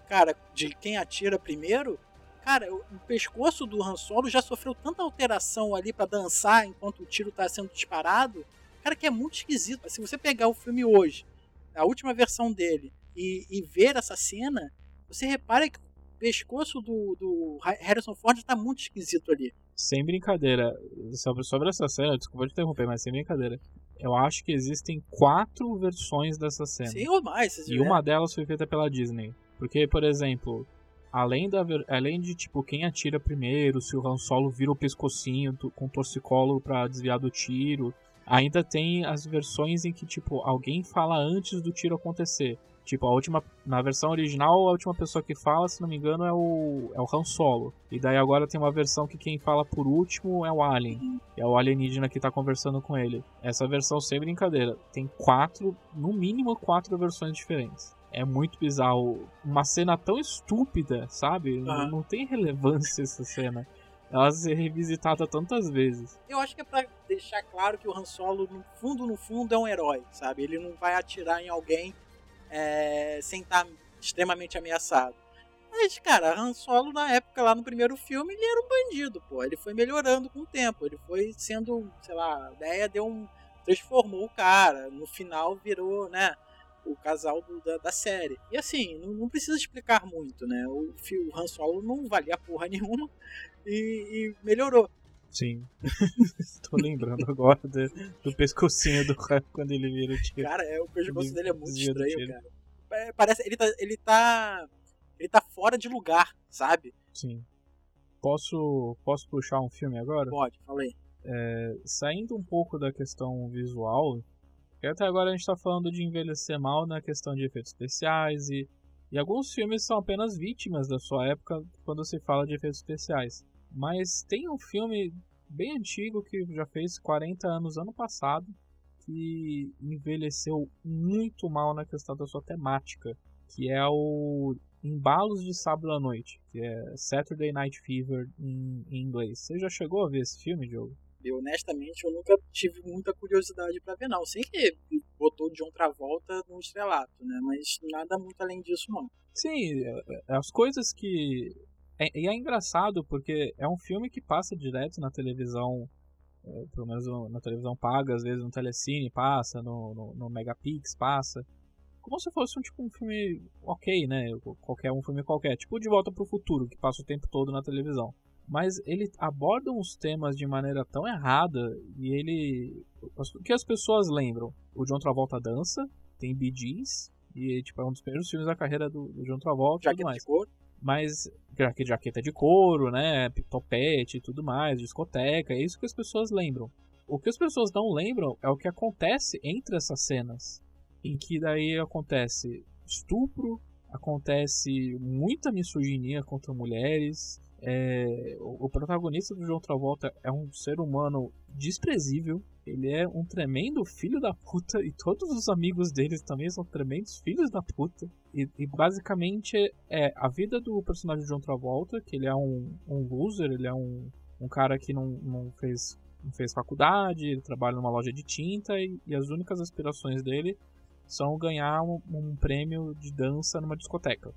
cara, de quem atira primeiro. Cara, o, pescoço do Han Solo já sofreu tanta alteração ali para dançar enquanto o tiro tá sendo disparado, cara, que é muito esquisito. Se você pegar o filme hoje, a última versão dele, e, e ver essa cena, você repara que o pescoço do, do Harrison Ford está muito esquisito ali. Sem brincadeira, sobre, sobre essa cena, desculpa te interromper, mas sem brincadeira. Eu acho que existem quatro versões dessa cena. Sim, ou mais. E uma delas foi feita pela Disney. Porque, por exemplo, além, da, além de tipo quem atira primeiro, se o Han Solo vira o pescocinho com torcicolo para desviar do tiro, ainda tem as versões em que tipo alguém fala antes do tiro acontecer. Tipo, a última. Na versão original, a última pessoa que fala, se não me engano, é o. é o Han Solo. E daí agora tem uma versão que quem fala por último é o Alien. É o alienígena que tá conversando com ele. Essa versão, sem brincadeira, tem quatro, no mínimo quatro versões diferentes. É muito bizarro. Uma cena tão estúpida, sabe? Não, não tem relevância essa cena ela ser revisitada tantas vezes. Eu acho que é pra deixar claro que o Han Solo, no fundo, no fundo, é um herói, sabe? Ele não vai atirar em alguém é, sem estar tá extremamente ameaçado. Mas, cara, Han Solo, na época, lá no primeiro filme, ele era um bandido, pô. Ele foi melhorando com o tempo. Ele foi sendo, sei lá, a ideia deu um. transformou o cara. No final virou, né? O casal do, da, da, série. E assim, não, não, precisa explicar muito, né? O, o Han Solo não valia porra nenhuma e, e melhorou. Sim. Estou lembrando agora do, do pescocinho do cara quando ele vira o tiro. Cara, é, o pescoço ele dele é muito estranho, cara. É, parece. Ele tá, ele tá. Ele tá fora de lugar, sabe? Sim. Posso, posso puxar um filme agora? Pode, falei. É, saindo um pouco da questão visual, porque até agora a gente tá falando de envelhecer mal na questão de efeitos especiais e, e alguns filmes são apenas vítimas da sua época quando se fala de efeitos especiais. Mas tem um filme bem antigo que já fez 40 anos ano passado que envelheceu muito mal na questão da sua temática, que é o Embalos de Sábado à Noite, que é Saturday Night Fever em, em inglês. Você já chegou a ver esse filme, Diogo? Eu, honestamente, eu nunca tive muita curiosidade para ver, não. Sei que botou o John Travolta no estrelato, né? Mas nada muito além disso, não. Sim, é, é, as coisas que e é engraçado porque é um filme que passa direto na televisão, é, pelo menos na televisão paga, às vezes no Telecine passa, no, no, no Megapix passa. Como se fosse um, tipo, um filme ok, né? Qualquer um filme qualquer. Tipo De Volta para o Futuro, que passa o tempo todo na televisão. Mas ele aborda uns temas de maneira tão errada e ele... O que as pessoas lembram? O John Travolta dança, tem Bee Gees, e tipo, é um dos primeiros filmes da carreira do, do John Travolta e tudo mais. De couro. Mas jaqueta de couro, né? Topete e tudo mais, discoteca, é isso que as pessoas lembram. O que as pessoas não lembram é o que acontece entre essas cenas. Em que daí acontece estupro, acontece muita misoginia contra mulheres. É, o protagonista do João Travolta é um ser humano desprezível. Ele é um tremendo filho da puta e todos os amigos deles também são tremendos filhos da puta. E, e basicamente é a vida do personagem de John Travolta, que ele é um, um loser, ele é um, um cara que não, não, fez, não fez faculdade, ele trabalha numa loja de tinta e, e as únicas aspirações dele são ganhar um, um, prêmio de dança numa discoteca,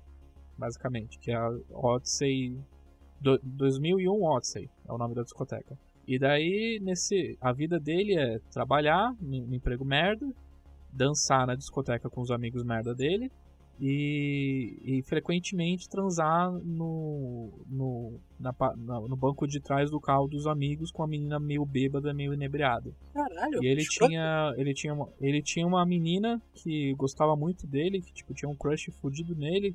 basicamente, que é a Odyssey. Do, 2001 Odyssey é o nome da discoteca. E daí, nesse, a vida dele é trabalhar no emprego merda, dançar na discoteca com os amigos merda dele e, e frequentemente transar no, no, na, na, no banco de trás do carro dos amigos com a menina meio bêbada, meio inebriada. Caralho, e ele tinha, ele tinha, uma, ele tinha uma menina que gostava muito dele, que tipo tinha um crush fudido nele,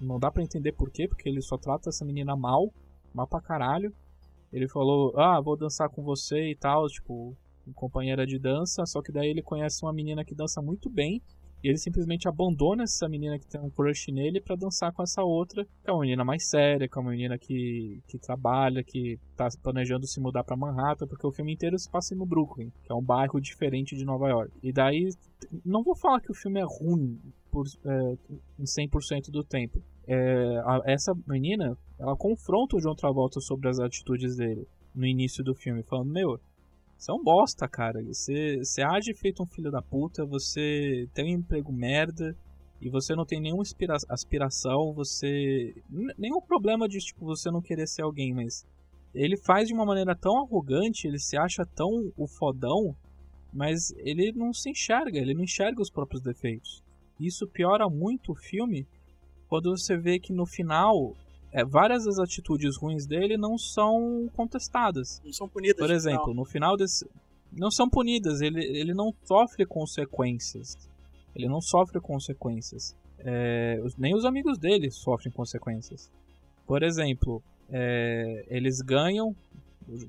não dá para entender por quê, porque ele só trata essa menina mal, mal pra caralho. Ele falou, ah, vou dançar com você e tal, tipo, companheira de dança, só que daí ele conhece uma menina que dança muito bem, e ele simplesmente abandona essa menina que tem um crush nele para dançar com essa outra, que é uma menina mais séria, que é uma menina que, que trabalha, que tá planejando se mudar para Manhattan, porque o filme inteiro se passa no Brooklyn, que é um bairro diferente de Nova York. E daí, não vou falar que o filme é ruim por é, em 100% do tempo. É, a, essa menina, ela confronta o John Travolta sobre as atitudes dele no início do filme, falando: Meu, você é um bosta, cara. Você, você age feito um filho da puta, você tem um emprego merda e você não tem nenhuma aspiração, você. Nenhum problema de tipo, você não querer ser alguém, mas. Ele faz de uma maneira tão arrogante, ele se acha tão o fodão, mas ele não se enxerga, ele não enxerga os próprios defeitos. Isso piora muito o filme quando você vê que no final é, várias das atitudes ruins dele não são contestadas. Não são punidas. Por exemplo, no final desse. Não são punidas, ele, ele não sofre consequências. Ele não sofre consequências. É, nem os amigos dele sofrem consequências. Por exemplo, é, eles ganham.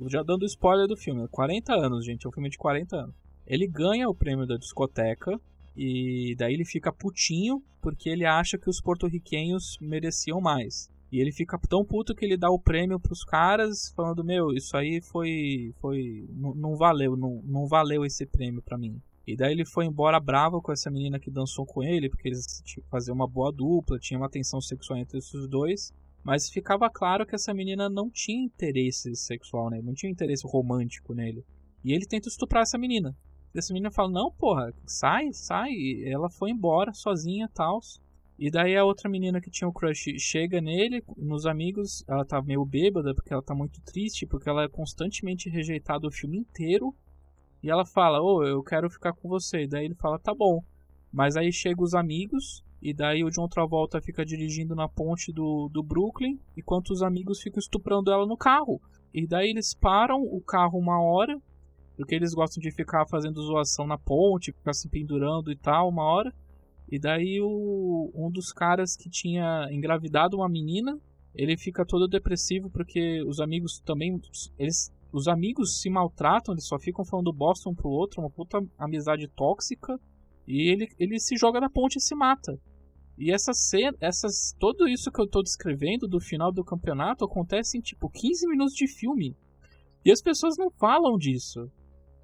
Já dando spoiler do filme, 40 anos, gente, é um filme de 40 anos. Ele ganha o prêmio da discoteca e daí ele fica putinho porque ele acha que os porto-riquenhos mereciam mais. E ele fica tão puto que ele dá o prêmio pros caras, falando: Meu, isso aí foi. foi não, não valeu, não, não valeu esse prêmio pra mim. E daí ele foi embora bravo com essa menina que dançou com ele, porque eles faziam uma boa dupla, tinha uma tensão sexual entre esses dois. Mas ficava claro que essa menina não tinha interesse sexual nele, não tinha interesse romântico nele. E ele tenta estuprar essa menina. Essa menina fala: Não, porra, sai, sai. E ela foi embora sozinha tal. E daí a outra menina que tinha o crush chega nele, nos amigos, ela tá meio bêbada porque ela tá muito triste, porque ela é constantemente rejeitada o filme inteiro. E ela fala: "Ô, oh, eu quero ficar com você". E daí ele fala: "Tá bom". Mas aí chegam os amigos e daí o John Travolta fica dirigindo na ponte do, do Brooklyn, enquanto os amigos ficam estuprando ela no carro. E daí eles param o carro uma hora, porque eles gostam de ficar fazendo zoação na ponte, ficar se pendurando e tal, uma hora. E daí o, um dos caras que tinha engravidado uma menina, ele fica todo depressivo porque os amigos também. Eles, os amigos se maltratam, eles só ficam falando bosta um pro outro, uma puta amizade tóxica. E ele, ele se joga na ponte e se mata. E essa cena, essas, tudo isso que eu tô descrevendo do final do campeonato acontece em tipo 15 minutos de filme. E as pessoas não falam disso.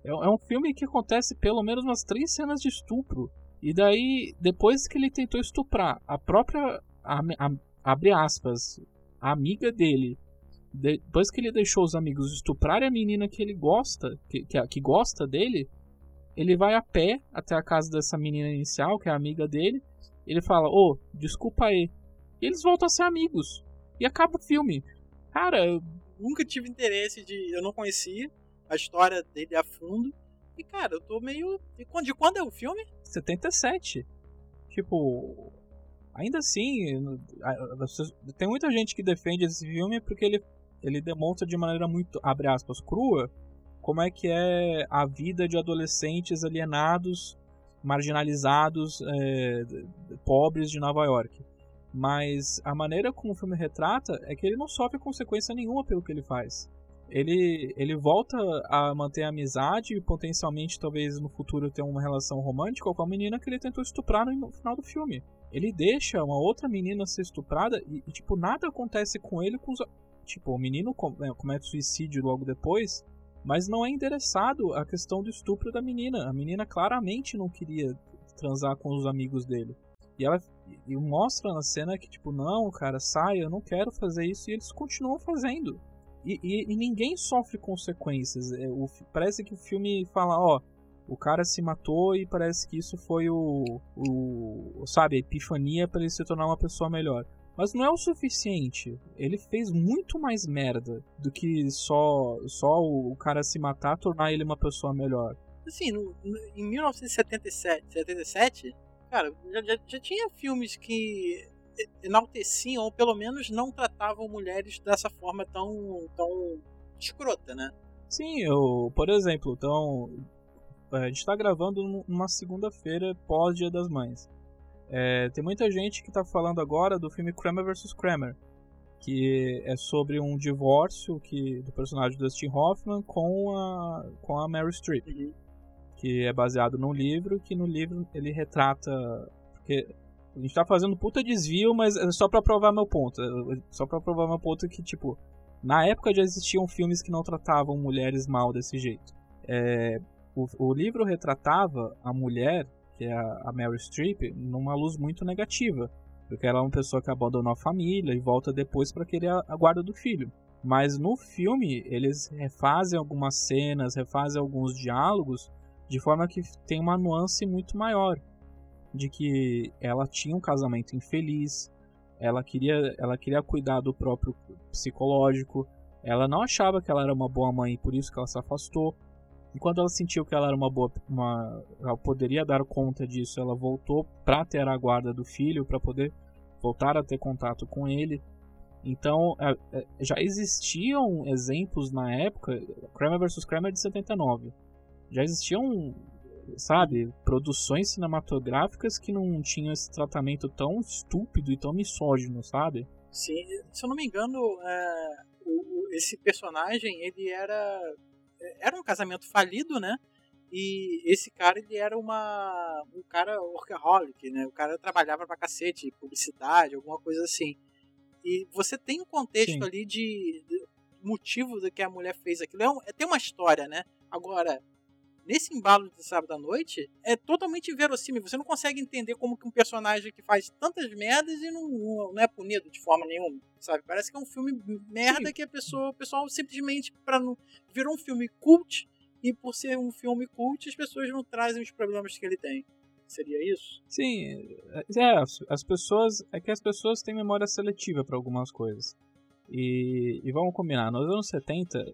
É, é um filme que acontece pelo menos umas três cenas de estupro. E daí, depois que ele tentou estuprar a própria, a, a, abre aspas, a amiga dele, depois que ele deixou os amigos estuprarem a menina que ele gosta, que, que, que gosta dele, ele vai a pé até a casa dessa menina inicial, que é amiga dele. Ele fala: Ô, oh, desculpa aí. E eles voltam a ser amigos. E acaba o filme. Cara, eu nunca tive interesse de. Eu não conhecia a história dele a fundo. E, cara, eu tô meio. De quando é o filme? 77. Tipo, ainda assim, tem muita gente que defende esse filme porque ele, ele demonstra de maneira muito, abre aspas, crua, como é que é a vida de adolescentes alienados, marginalizados, é, pobres de Nova York. Mas a maneira como o filme retrata é que ele não sofre consequência nenhuma pelo que ele faz ele, ele volta a manter a amizade e potencialmente, talvez no futuro, ter uma relação romântica com a menina que ele tentou estuprar no final do filme. Ele deixa uma outra menina ser estuprada e, e tipo, nada acontece com ele com os. Tipo, o menino é, comete suicídio logo depois, mas não é endereçado a questão do estupro da menina. A menina claramente não queria transar com os amigos dele. E ela e mostra na cena que, tipo, não, cara, sai, eu não quero fazer isso, e eles continuam fazendo. E, e, e ninguém sofre consequências. É, o, parece que o filme fala, ó, o cara se matou e parece que isso foi o, o sabe, a epifania para ele se tornar uma pessoa melhor. Mas não é o suficiente. Ele fez muito mais merda do que só só o cara se matar tornar ele uma pessoa melhor. Assim, no, no, em 1977, 77, cara, já, já, já tinha filmes que enalteciam ou pelo menos não tratavam mulheres dessa forma tão, tão escrota, né? Sim, eu, por exemplo, então a gente está gravando numa segunda-feira pós Dia das Mães. É, tem muita gente que está falando agora do filme Kramer vs Kramer, que é sobre um divórcio que do personagem Dustin Hoffman com a com a Mary Streep, uhum. que é baseado num livro que no livro ele retrata porque a gente tá fazendo puta desvio, mas é só pra provar meu ponto. É, só pra provar meu ponto que, tipo, na época já existiam filmes que não tratavam mulheres mal desse jeito. É, o, o, livro retratava a mulher, que é a, a Streep, numa luz muito negativa. Porque ela é uma pessoa que abandonou a família e volta depois para querer a, a guarda do filho. Mas no filme, eles refazem algumas cenas, refazem alguns diálogos, de forma que tem uma nuance muito maior de que ela tinha um casamento infeliz, ela queria, ela queria cuidar do próprio psicológico, ela não achava que ela era uma boa mãe, por isso que ela se afastou. E quando ela sentiu que ela era uma boa, uma, ela poderia dar conta disso, ela voltou para ter a guarda do filho, para poder voltar a ter contato com ele. Então, é, é, já existiam exemplos na época, Kramer vs Kramer de 79. Já existiam sabe, produções cinematográficas que não tinham esse tratamento tão estúpido e tão misógino, sabe? Sim, se eu não me engano, é, o, esse personagem, ele era era um casamento falido, né? E esse cara, ele era uma um cara workaholic, né? O cara trabalhava pra cacete, publicidade, alguma coisa assim. E você tem um contexto Sim. ali de, de motivo do que a mulher fez aquilo. É um, é, tem uma história, né? Agora, nesse embalo de sábado à noite, é totalmente inverossímil. Você não consegue entender como que um personagem que faz tantas merdas e não, não é punido de forma nenhuma, sabe? Parece que é um filme merda Sim. que a pessoa, o pessoal simplesmente para não virou um filme cult e por ser um filme cult as pessoas não trazem os problemas que ele tem. Seria isso? Sim, é, as pessoas é que as pessoas têm memória seletiva para algumas coisas. E, e, vamos combinar, nos anos 70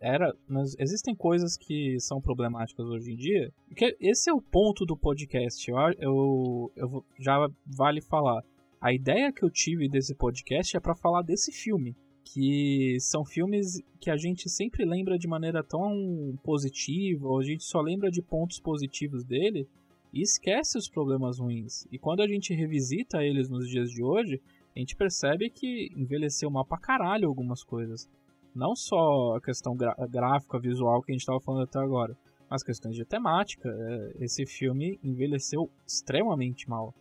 era mas existem coisas que são problemáticas hoje em dia que esse é o ponto do podcast eu, eu, eu já vale falar. A ideia que eu tive desse podcast é para falar desse filme que são filmes que a gente sempre lembra de maneira tão positiva ou a gente só lembra de pontos positivos dele e esquece os problemas ruins. E quando a gente revisita eles nos dias de hoje a gente percebe que envelheceu mal pra caralho algumas coisas não só a questão gráfica, visual que a gente estava falando até agora, mas questões de temática. É, esse filme envelheceu extremamente mal.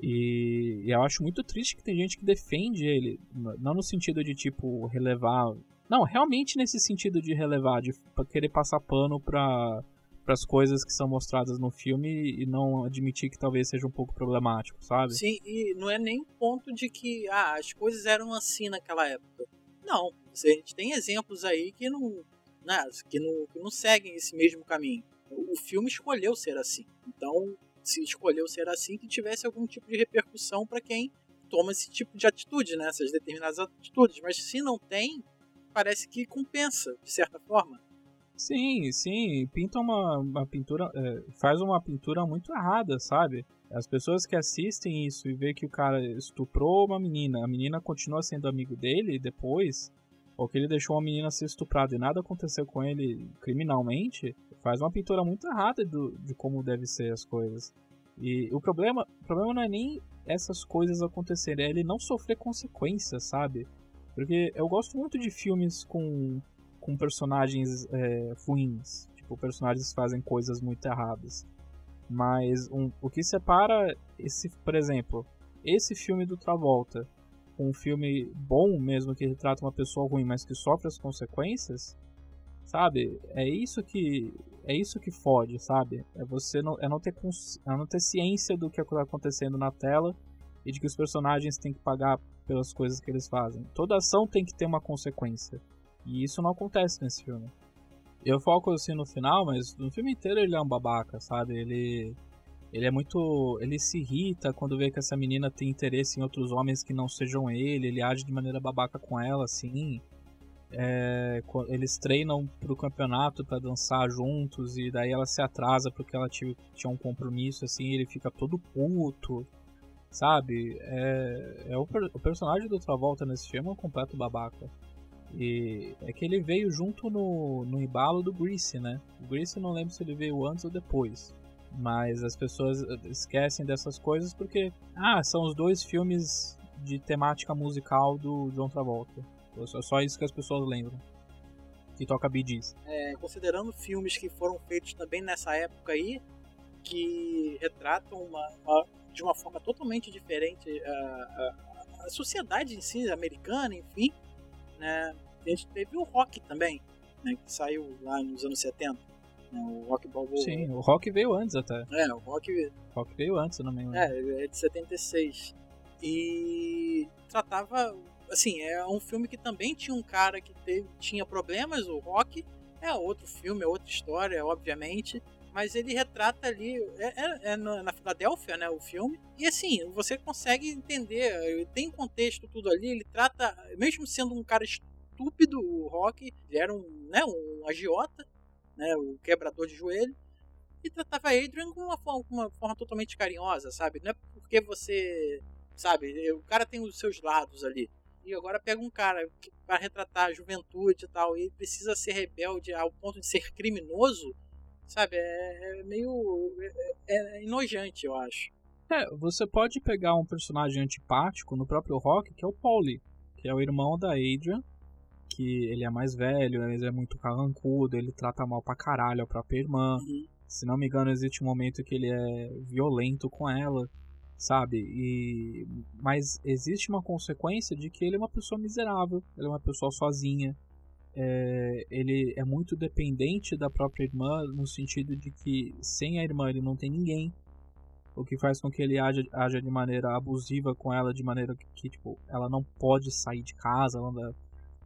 E, eu acho muito triste que tem gente que defende ele, não no sentido de tipo relevar, não, realmente nesse sentido de relevar, de querer passar pano para para as coisas que são mostradas no filme e não admitir que talvez seja um pouco problemático, sabe? Sim, e não é nem ponto de que ah, as coisas eram assim naquela época. Não, a gente tem exemplos aí que não, né, que não, que não seguem esse mesmo caminho. O filme escolheu ser assim. Então, se escolheu ser assim, que tivesse algum tipo de repercussão para quem toma esse tipo de atitude, né? Essas determinadas atitudes. Mas se não tem, parece que compensa, de certa forma. Sim, sim, pinta uma, uma pintura, é, faz uma pintura muito errada, sabe? As pessoas que assistem isso e vê que o cara estuprou uma menina, a menina continua sendo amigo dele depois, ou que ele deixou uma menina ser estuprada e nada aconteceu com ele criminalmente, faz uma pintura muito errada do, de como deve ser as coisas. E o problema, o problema não é nem essas coisas acontecerem, é ele não sofrer consequências, sabe? Porque eu gosto muito de filmes com, com personagens é, ruins. Tipo, personagens fazem coisas muito erradas. Mas um, o que separa esse, por exemplo, esse filme do Travolta um filme bom mesmo que retrata uma pessoa ruim, mas que sofre as consequências, sabe? É isso que é isso que fode, sabe? É você não é não ter é não ter ciência do que está acontecendo na tela e de que os personagens têm que pagar pelas coisas que eles fazem. Toda ação tem que ter uma consequência. E isso não acontece nesse filme. Eu foco assim no final, mas no filme inteiro ele é um babaca, sabe? Ele ele é muito. Ele se irrita quando vê que essa menina tem interesse em outros homens que não sejam ele. Ele age de maneira babaca com ela, assim. É, eles treinam pro campeonato para dançar juntos e daí ela se atrasa porque ela tinha, tinha um compromisso, assim. ele fica todo puto, sabe? É, é o, o personagem do Travolta nesse filme é um completo babaca. E é que ele veio junto no, no embalo do Grease, né? O Grease não lembro se ele veio antes ou depois. Mas as pessoas esquecem dessas coisas porque, ah, são os dois filmes de temática musical do John Travolta. É só isso que as pessoas lembram. Que toca Bee Gees. É, considerando filmes que foram feitos também nessa época aí, que retratam uma, uma de uma forma totalmente diferente a, a, a, sociedade em si, americana, enfim, né? A gente teve o rock também, né, que saiu lá nos anos 70. Né, o Rock Balboa. Sim, o Rock veio antes até. É, o Rock veio. O Rock veio antes, não me engano. É, é de 76. E tratava. Assim, é um filme que também tinha um cara que teve, tinha problemas, o Rock. É outro filme, é outra história, obviamente. Mas ele retrata ali. É, é, é na Filadélfia, né? O filme. E assim, você consegue entender. Tem contexto tudo ali. Ele trata. Mesmo sendo um cara estúpido, o Rock, ele era um, né, um agiota né, o quebrador de joelho, e tratava Adrian com uma forma, uma forma totalmente carinhosa, sabe? Não é porque você, sabe, o cara tem os seus lados ali. E agora pega um cara para retratar a juventude e tal, e precisa ser rebelde ao ponto de ser criminoso, sabe? É, é meio. É, é enojante, eu acho. É, você pode pegar um personagem antipático no próprio Rock, que é o Pauli, que é o irmão da Adrian, que ele é mais velho, ele é muito carrancudo, ele trata mal pra caralho a própria irmã. Uhum. Se não me engano, existe um momento que ele é violento com ela, sabe? E mas existe uma consequência de que ele é uma pessoa miserável, ele é uma pessoa sozinha. É, ele é muito dependente da própria irmã no sentido de que sem a irmã ele não tem ninguém o que faz com que ele haja, haja de maneira abusiva com ela de maneira que, que tipo ela não pode sair de casa ela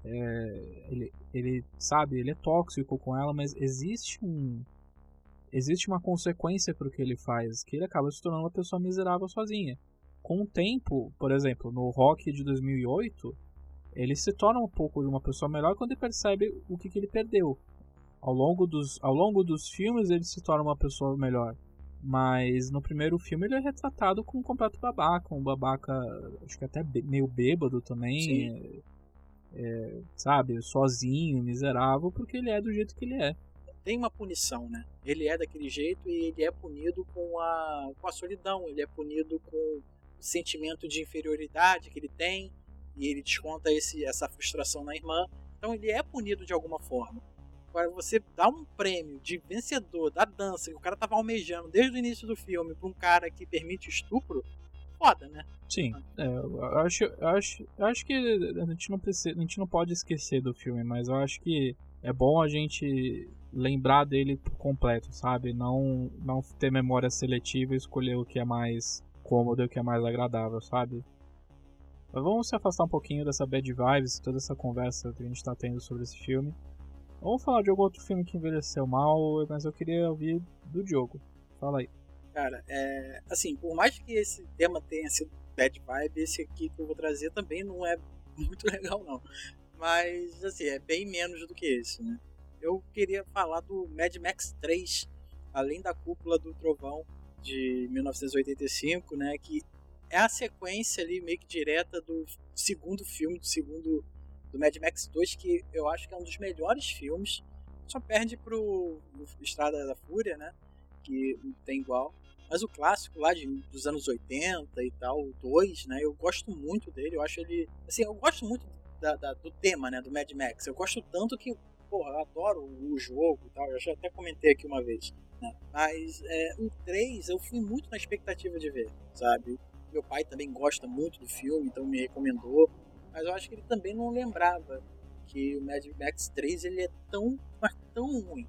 é, ele, ele sabe, ele é tóxico com ela, mas existe um existe uma consequência para o que ele faz, que ele acaba se tornando uma pessoa miserável sozinha. Com o tempo, por exemplo, no Rock de 2008, ele se torna um pouco de uma pessoa melhor quando ele percebe o que, que ele perdeu. Ao longo, dos, ao longo dos filmes ele se torna uma pessoa melhor. Mas no primeiro filme ele é retratado como um completo babaca, um babaca, acho que até meio bêbado também. Sim é, sabe, sozinho, miserável, porque ele é do jeito que ele é. Tem uma punição, né? Ele é daquele jeito e ele é punido com a, com a solidão, ele é punido com o sentimento de inferioridade que ele tem e ele desconta esse, essa frustração na irmã. Então ele é punido de alguma forma. Agora, você dá um prêmio de vencedor da dança que o cara tava almejando desde o início do filme para um cara que permite estupro, foda, né? Sim, é, eu acho, eu acho, eu acho que a gente, não precisa, a gente não pode esquecer do filme, mas eu acho que é bom a gente lembrar dele por completo, sabe? Não, não ter memória seletiva e escolher o que é mais cômodo e o que é mais agradável, sabe? Mas vamos se afastar um pouquinho dessa bad vibes, toda essa conversa que a gente está tendo sobre esse filme. Vamos falar de algum outro filme que envelheceu mal, mas eu queria ouvir do Diogo. Fala aí. Cara, é, assim, por mais que esse tema tenha sido bad vibe, esse aqui que eu vou trazer também não é muito legal, não. Mas, assim, é bem menos do que esse, né? Eu queria falar do Mad Max 3, Além da Cúpula do Trovão, de 1985, né? Que é a sequência ali meio que direta do segundo filme, do segundo do Mad Max 2, que eu acho que é um dos melhores filmes. Só perde pro Estrada da Fúria, né? Que não tem igual. Mas o clássico lá de, dos anos 80 e tal, o 2, né? Eu gosto muito dele. Eu acho ele. Assim, eu gosto muito da, da, do tema, né? Do Mad Max. Eu gosto tanto que, porra, eu adoro o jogo e tal. Eu já até comentei aqui uma vez. Né? Mas é, o 3 eu fui muito na expectativa de ver, sabe? Meu pai também gosta muito do filme, então me recomendou. Mas eu acho que ele também não lembrava que o Mad Max 3 ele é tão, mas tão ruim,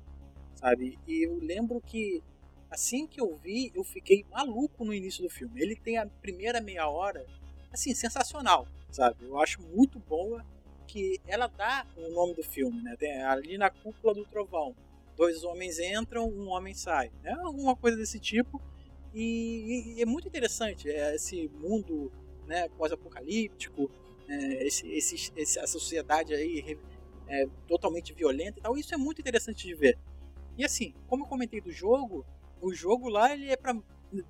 sabe? E eu lembro que assim que eu vi, eu fiquei maluco no início do filme. Ele tem a primeira meia hora, assim, sensacional, sabe? Eu acho muito boa que ela dá o nome do filme, né? Tem ali na cúpula do trovão. Dois homens entram, um homem sai. É alguma coisa desse tipo. E, e é muito interessante é, esse mundo né, pós-apocalíptico, é, esse, esse, essa sociedade aí é, totalmente violenta e tal. Isso é muito interessante de ver. E assim, como eu comentei do jogo, o jogo lá ele é para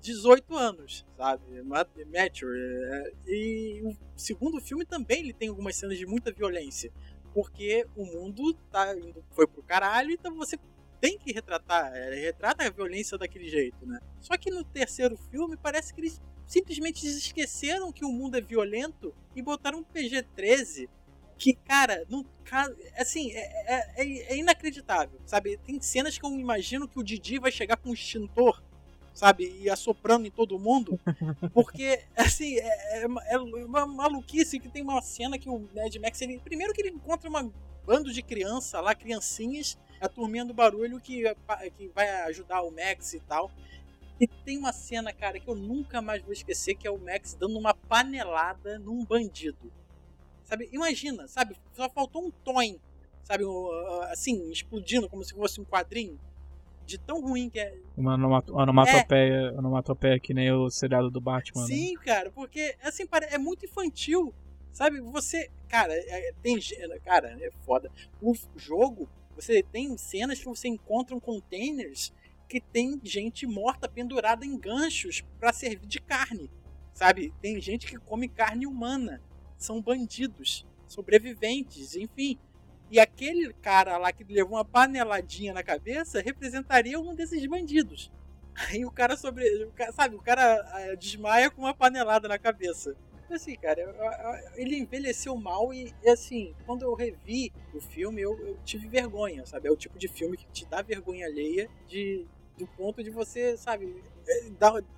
18 anos, sabe? Mature. É, e o segundo filme também ele tem algumas cenas de muita violência. Porque o mundo tá indo, foi pro caralho, então você tem que retratar, é, retrata a violência daquele jeito, né? Só que no terceiro filme parece que eles simplesmente esqueceram que o mundo é violento e botaram um PG-13 que, cara, não, assim, é, é, é, é, inacreditável, sabe? Tem cenas que eu imagino que o Didi vai chegar com um extintor, sabe? E assoprando em todo mundo, porque, assim, é, é, é, uma maluquice que tem uma cena que o Mad Max, ele, primeiro que ele encontra um bando de criança lá, criancinhas, a turminha do barulho que, que vai ajudar o Max e tal. E tem uma cena, cara, que eu nunca mais vou esquecer, que é o Max dando uma panelada num bandido. Sabe? Imagina, sabe? Só faltou um toin, sabe? Assim, explodindo como se fosse um quadrinho. De tão ruim que é. Uma onomatopeia, é. onomatopeia que nem o seriado do Batman. Né? Sim, né? cara, porque assim, é muito infantil. Sabe? Você. Cara, é, tem. Cara, é foda. O jogo você tem cenas que você encontra containers que tem gente morta pendurada em ganchos para servir de carne, sabe? Tem gente que come carne humana, são bandidos, sobreviventes, enfim. E aquele cara lá que levou uma paneladinha na cabeça representaria um desses bandidos. Aí o cara sobre, sabe, o cara ah, desmaia com uma panelada na cabeça assim, cara, ele envelheceu mal e, assim, quando eu revi o filme, eu, eu, tive vergonha, sabe? É o tipo de filme que te dá vergonha alheia de, do ponto de você, sabe, é,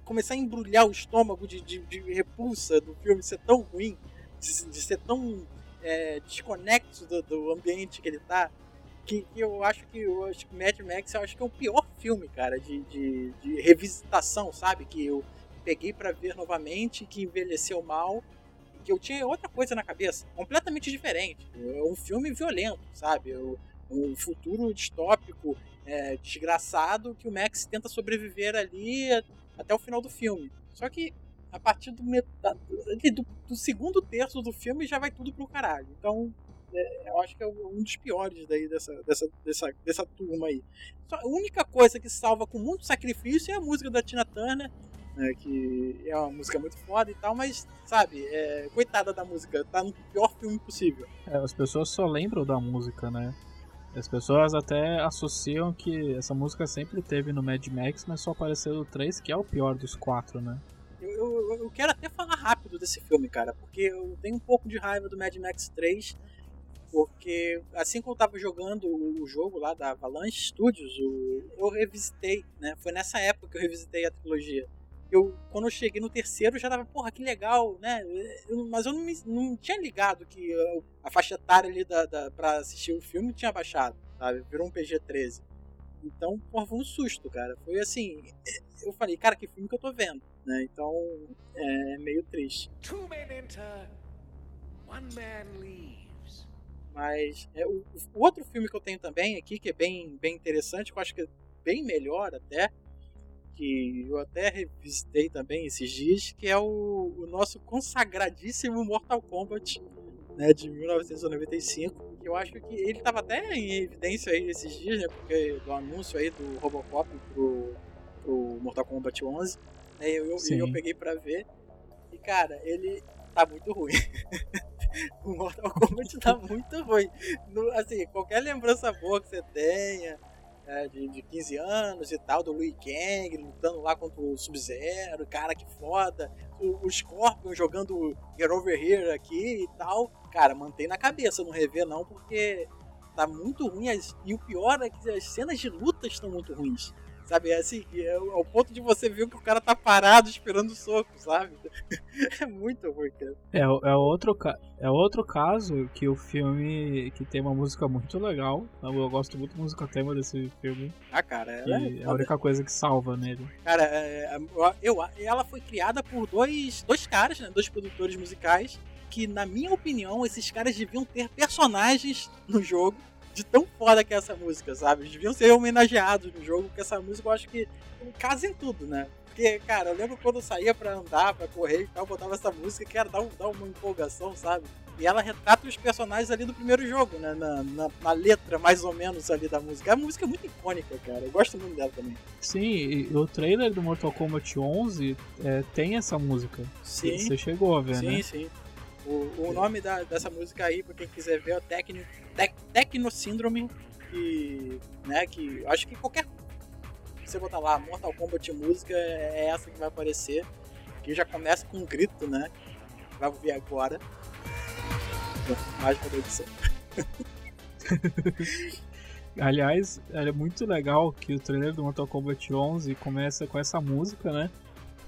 começar a embrulhar o estômago de, de, de repulsa do filme ser tão ruim, de, de ser tão é, desconexo do, do, ambiente que ele tá. Que, que, eu acho que eu que Mad Max eu acho que é o pior filme, cara, de, de, de revisitação, sabe? Que eu peguei para ver novamente, que envelheceu mal, que eu tinha outra coisa na cabeça, completamente diferente. É um filme violento, sabe? Um futuro distópico, é, desgraçado, que o Max tenta sobreviver ali até o final do filme. Só que a partir do, metade, do, do segundo terço do filme já vai tudo pro caralho. Então, é, eu acho que é um dos piores daí dessa, dessa, dessa, dessa turma aí. A única coisa que salva com muito sacrifício é a música da Tina Turner, né, que é uma música muito foda e tal, mas, sabe, é, coitada da música, tá no pior filme possível. É, as pessoas só lembram da música, né? As pessoas até associam que essa música sempre teve no Mad Max, mas só apareceu no 3, que é o pior dos quatro, né? Eu, eu, eu, quero até falar rápido desse filme, cara, porque eu tenho um pouco de raiva do Mad Max 3, porque assim que eu tava jogando o jogo lá da Avalanche Studios, eu revisitei, né? Foi nessa época que eu revisitei a trilogia eu quando eu cheguei no terceiro já tava, porra, que legal, né? Eu, mas eu não, me, não tinha ligado que a faixa etária ali da, da, pra assistir o filme tinha baixado, sabe? Virou um PG-13. Então, porra, foi um susto, cara. Foi assim, eu falei, cara, que filme que eu tô vendo, né? Então, é meio triste. Two men enter, one man leaves. Mas é, o, o outro filme que eu tenho também aqui, que é bem, bem interessante, que eu acho que é bem melhor até, que eu até revisitei também esses dias, que é o, o nosso consagradíssimo Mortal Kombat né, de 1995. Que eu acho que ele estava até em evidência aí esses dias, né, porque do anúncio aí do Robocop pro, pro Mortal Kombat 11. Né, eu, eu, eu peguei para ver. E cara, ele tá muito ruim. o Mortal Kombat tá muito ruim. No, assim, qualquer lembrança boa que você tenha, é, de, de 15 anos e tal, do Liu Kang lutando lá contra o Sub-Zero, cara, que foda. O, o Scorpion jogando Get Over Here aqui e tal. Cara, mantém na cabeça, não rever não, porque tá muito ruim. As, e o pior é que as cenas de luta estão muito ruins. Sabe, é assim, é ao ponto de você ver que o cara tá parado esperando o soco, sabe? é muito ruim, cara. É, é, outro, é outro caso que o filme que tem uma música muito legal. Eu gosto muito da música tema desse filme. Ah, cara, é, é a única coisa que salva nele. Cara, é, eu, ela foi criada por dois, dois caras, né? Dois produtores musicais. Que, na minha opinião, esses caras deviam ter personagens no jogo de tão foda que é essa música, sabe? Eles deviam ser homenageados no jogo, porque essa música eu acho que casa em tudo, né? Porque, cara, eu lembro quando eu saía pra andar, pra correr e tal, botava essa música que era dar, um, dar uma empolgação, sabe? E ela retrata os personagens ali do primeiro jogo, né? Na, na, na, letra, mais ou menos, ali da música. A música é muito icônica, cara. Eu gosto muito dela também. Sim, e o trailer do Mortal Kombat 11 é, tem essa música. Sim. Você chegou a ver, sim, né? Sim, sim. O, o nome da, dessa música aí, pra quem quiser ver, é o Tecno, Tec, Tecno Syndrome, que, né, que acho que qualquer você botar lá Mortal Kombat música é essa que vai aparecer, que já começa com um grito, né? Vai ouvir agora. Mais edição. Aliás, é muito legal que o trailer do Mortal Kombat 11 começa com essa música, né?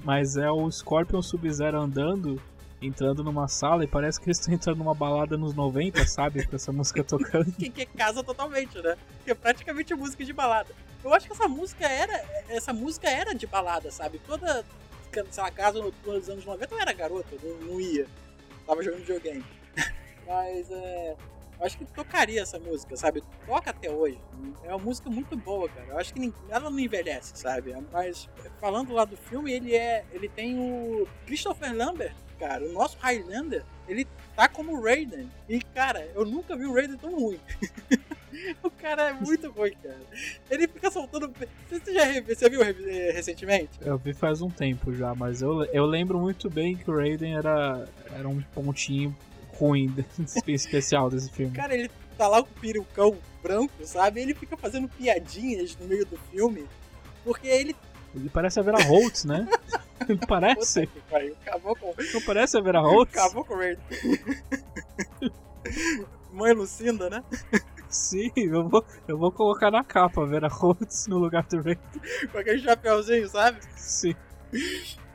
Mas é o Scorpion Sub-Zero andando entrando numa sala e parece que eles estão entrando numa balada nos 90, sabe? Com essa música tocando. que, que casa totalmente, né? Que é praticamente música de balada. Eu acho que essa música era. Essa música era de balada, sabe? Toda. Sei lá, casa nos anos 90 eu era garota, não, não ia. Tava jogando videogame. Mas é. Eu acho que tocaria essa música, sabe? Toca até hoje. É uma música muito boa, cara. Eu acho que ela não envelhece, sabe? Mas falando lá do filme, ele é. Ele tem o Christopher Lambert cara. O nosso Highlander, ele tá como Raiden. E, cara, eu nunca vi o Raiden tão ruim. o cara é muito ruim, cara. Ele fica soltando. Você já você viu eh, recentemente? Eu vi faz um tempo já, mas eu, eu lembro muito bem que o Raiden era, era um pontinho ruim especial desse filme. Cara, ele tá lá com o perucão branco, sabe? Ele fica fazendo piadinhas no meio do filme. Porque ele ele parece a Vera Holtz, né? Ele parece. Puta que pariu. Acabou com. Não parece a Vera Holtz? Acabou com o Raiden. Mãe Lucinda, né? Sim, eu vou, eu vou colocar na capa a Vera Holtz no lugar do Raiden. Com aquele chapéuzinho, sabe? Sim.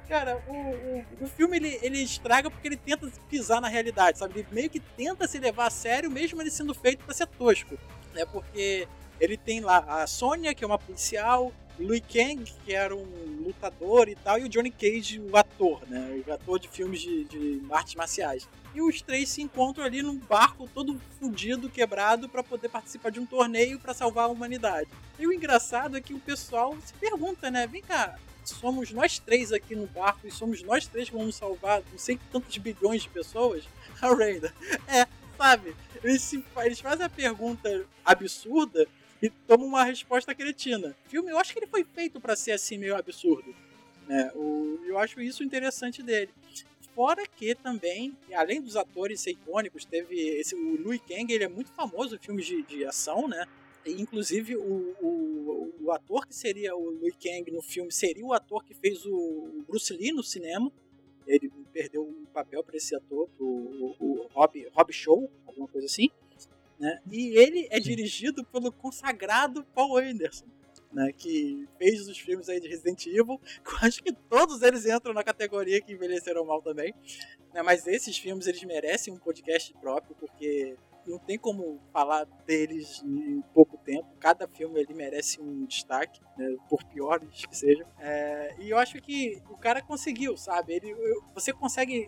Cara, o, o, o filme ele, ele estraga porque ele tenta pisar na realidade, sabe? Ele meio que tenta se levar a sério, mesmo ele sendo feito para ser tosco. Né? Porque ele tem lá a Sônia, que é uma policial, Louis Kang, que era um lutador e tal, e o Johnny Cage, o ator, né? O ator de filmes de, de artes marciais. E os três se encontram ali num barco todo fundido, quebrado, para poder participar de um torneio para salvar a humanidade. E o engraçado é que o pessoal se pergunta, né? Vem cá, somos nós três aqui no barco e somos nós três que vamos salvar não sei quantos bilhões de pessoas? A Raida. É, sabe? Eles, se, eles fazem a pergunta absurda toma uma resposta cretina. O filme, eu acho que ele foi feito para ser assim meio absurdo. Né? O, eu acho isso interessante dele. Fora que também, além dos atores ser icônicos, teve esse, o Louis Kang, ele é muito famoso em filmes de, de ação, né? E, inclusive, o, o, o, ator que seria o Louis Kang no filme seria o ator que fez o Bruce Lee no cinema. Ele perdeu o papel para esse ator, o, o, Rob, Rob Show, alguma coisa assim. Né? E ele é dirigido pelo consagrado Paul Anderson. Né, que fez os filmes aí de Resident Evil, acho que todos eles entram na categoria que envelheceram mal também. Né, mas esses filmes eles merecem um podcast próprio, porque não tem como falar deles em pouco tempo. Cada filme ele merece um destaque, né, por piores que sejam. É, e eu acho que o cara conseguiu, sabe? Ele, você consegue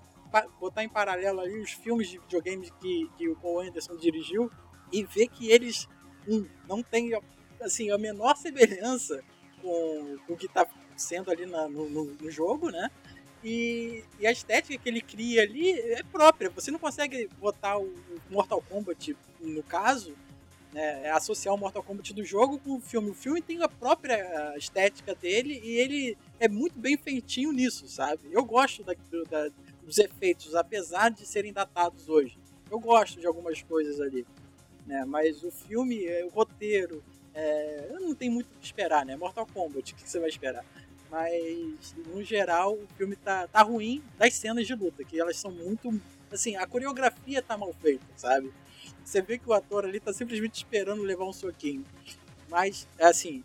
botar em paralelo ali os filmes de videogame que, que o Paul Anderson dirigiu e ver que eles um, não têm assim, a menor semelhança com, o que está sendo ali na, no, no, no, jogo, né? E, e, a estética que ele cria ali é própria. Você não consegue botar o Mortal Kombat, no caso, né, é associar o Mortal Kombat do jogo com o filme. O filme tem a própria estética dele e ele é muito bem feitinho nisso, sabe? Eu gosto da, da, dos efeitos, apesar de serem datados hoje. Eu gosto de algumas coisas ali. Né? Mas o filme, é, o roteiro, é, não tem muito o que esperar, né? Mortal Kombat, o que você vai esperar? Mas, no geral, o filme tá, tá ruim das cenas de luta, que elas são muito. Assim, a coreografia tá mal feita, sabe? Você vê que o ator ali tá simplesmente esperando levar um soquinho. Mas, assim,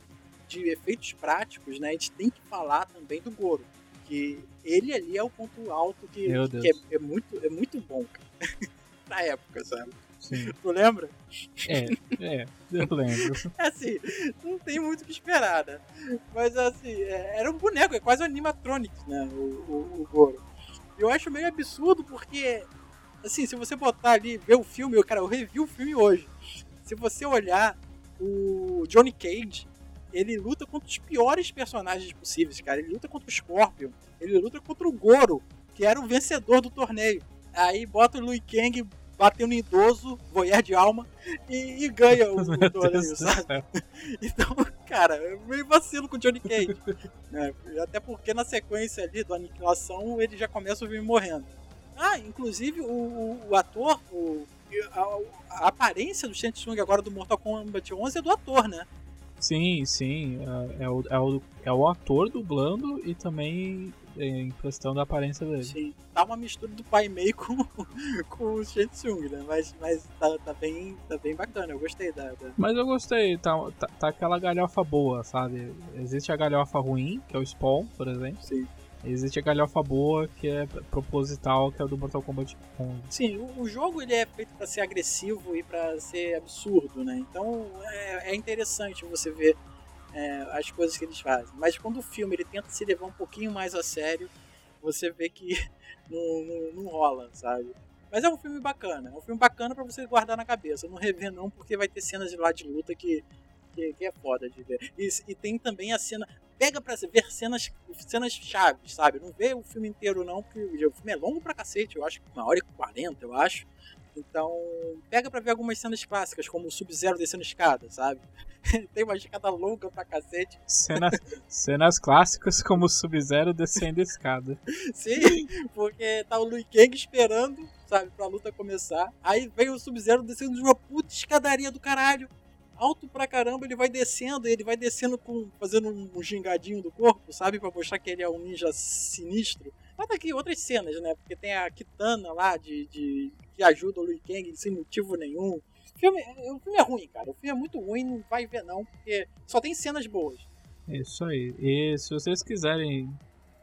de efeitos práticos, né? A gente tem que falar também do Goro. Que ele ali é o ponto alto que, que é, é, muito, é muito bom, cara. pra época, sabe? Sim. Tu lembra? É, é, eu lembro. Assim, não tem muito o que esperar, né? Mas assim, é, era um boneco, é quase um animatronic, né? O, o, o Goro. Eu acho meio absurdo porque, assim, se você botar ali, ver o filme, eu, cara, eu revi o filme hoje. Se você olhar o Johnny Cage, ele luta contra os piores personagens possíveis, cara. Ele luta contra o Scorpion, ele luta contra o Goro, que era o vencedor do torneio. Aí bota o Liu Kang batendo em idoso, voyeur de alma, e, e ganha o, o torneio, sabe? Então, cara, eu meio vacilo com o Johnny Cage. né? Até porque na sequência ali do Aniquilação ele já começa o filme morrendo. Ah, inclusive o, o, o ator, o, a, a, aparência do Shang Tsung agora do Mortal Kombat 11 é do ator, né? Sim, sim. É, é, o, é, o, é o ator dublando e também em questão da aparência dele. Sim, tá uma mistura do pai meio com, com o Shetsung, né? Mas, mas tá, tá, bem, tá bem bacana, eu gostei da, da... Mas eu gostei, tá, tá, tá, aquela galhofa boa, sabe? Existe a galhofa ruim, que é o Spawn, por exemplo. Sim. Existe a galhofa boa, que é proposital, que é o do Mortal Kombat 11. Sim, o, o jogo ele é feito para ser agressivo e para ser absurdo, né? Então é, é interessante você ver é, as coisas que eles fazem. Mas quando o filme ele tenta se levar um pouquinho mais a sério, você vê que não, não, não rola, sabe? Mas é um filme bacana, é um filme bacana para você guardar na cabeça. Não rever não, porque vai ter cenas de lá de luta que, que, que é foda de ver. E, e, tem também a cena. Pega pra ver cenas, cenas chaves, sabe? Não vê o filme inteiro não, porque o filme é longo pra cacete, eu acho que uma hora e quarenta, eu acho. Então, pega pra ver algumas cenas clássicas, como o Sub-Zero descendo escada, sabe? Tem uma escada longa pra cacete. Cenas, cenas clássicas como o Sub-Zero descendo escada. Sim, porque tá o Liu Kang esperando, sabe, pra luta começar. Aí vem o Sub-Zero descendo de uma puta escadaria do caralho. Alto pra caramba, ele vai descendo, ele vai descendo com fazendo um gingadinho do corpo, sabe? Pra mostrar que ele é um ninja sinistro. Mas aqui outras cenas, né? Porque tem a Kitana lá de, de que ajuda o Liu Kang sem motivo nenhum. O filme, o filme é ruim, cara. O filme é muito ruim, não vai ver não, porque só tem cenas boas. Isso aí. E se vocês quiserem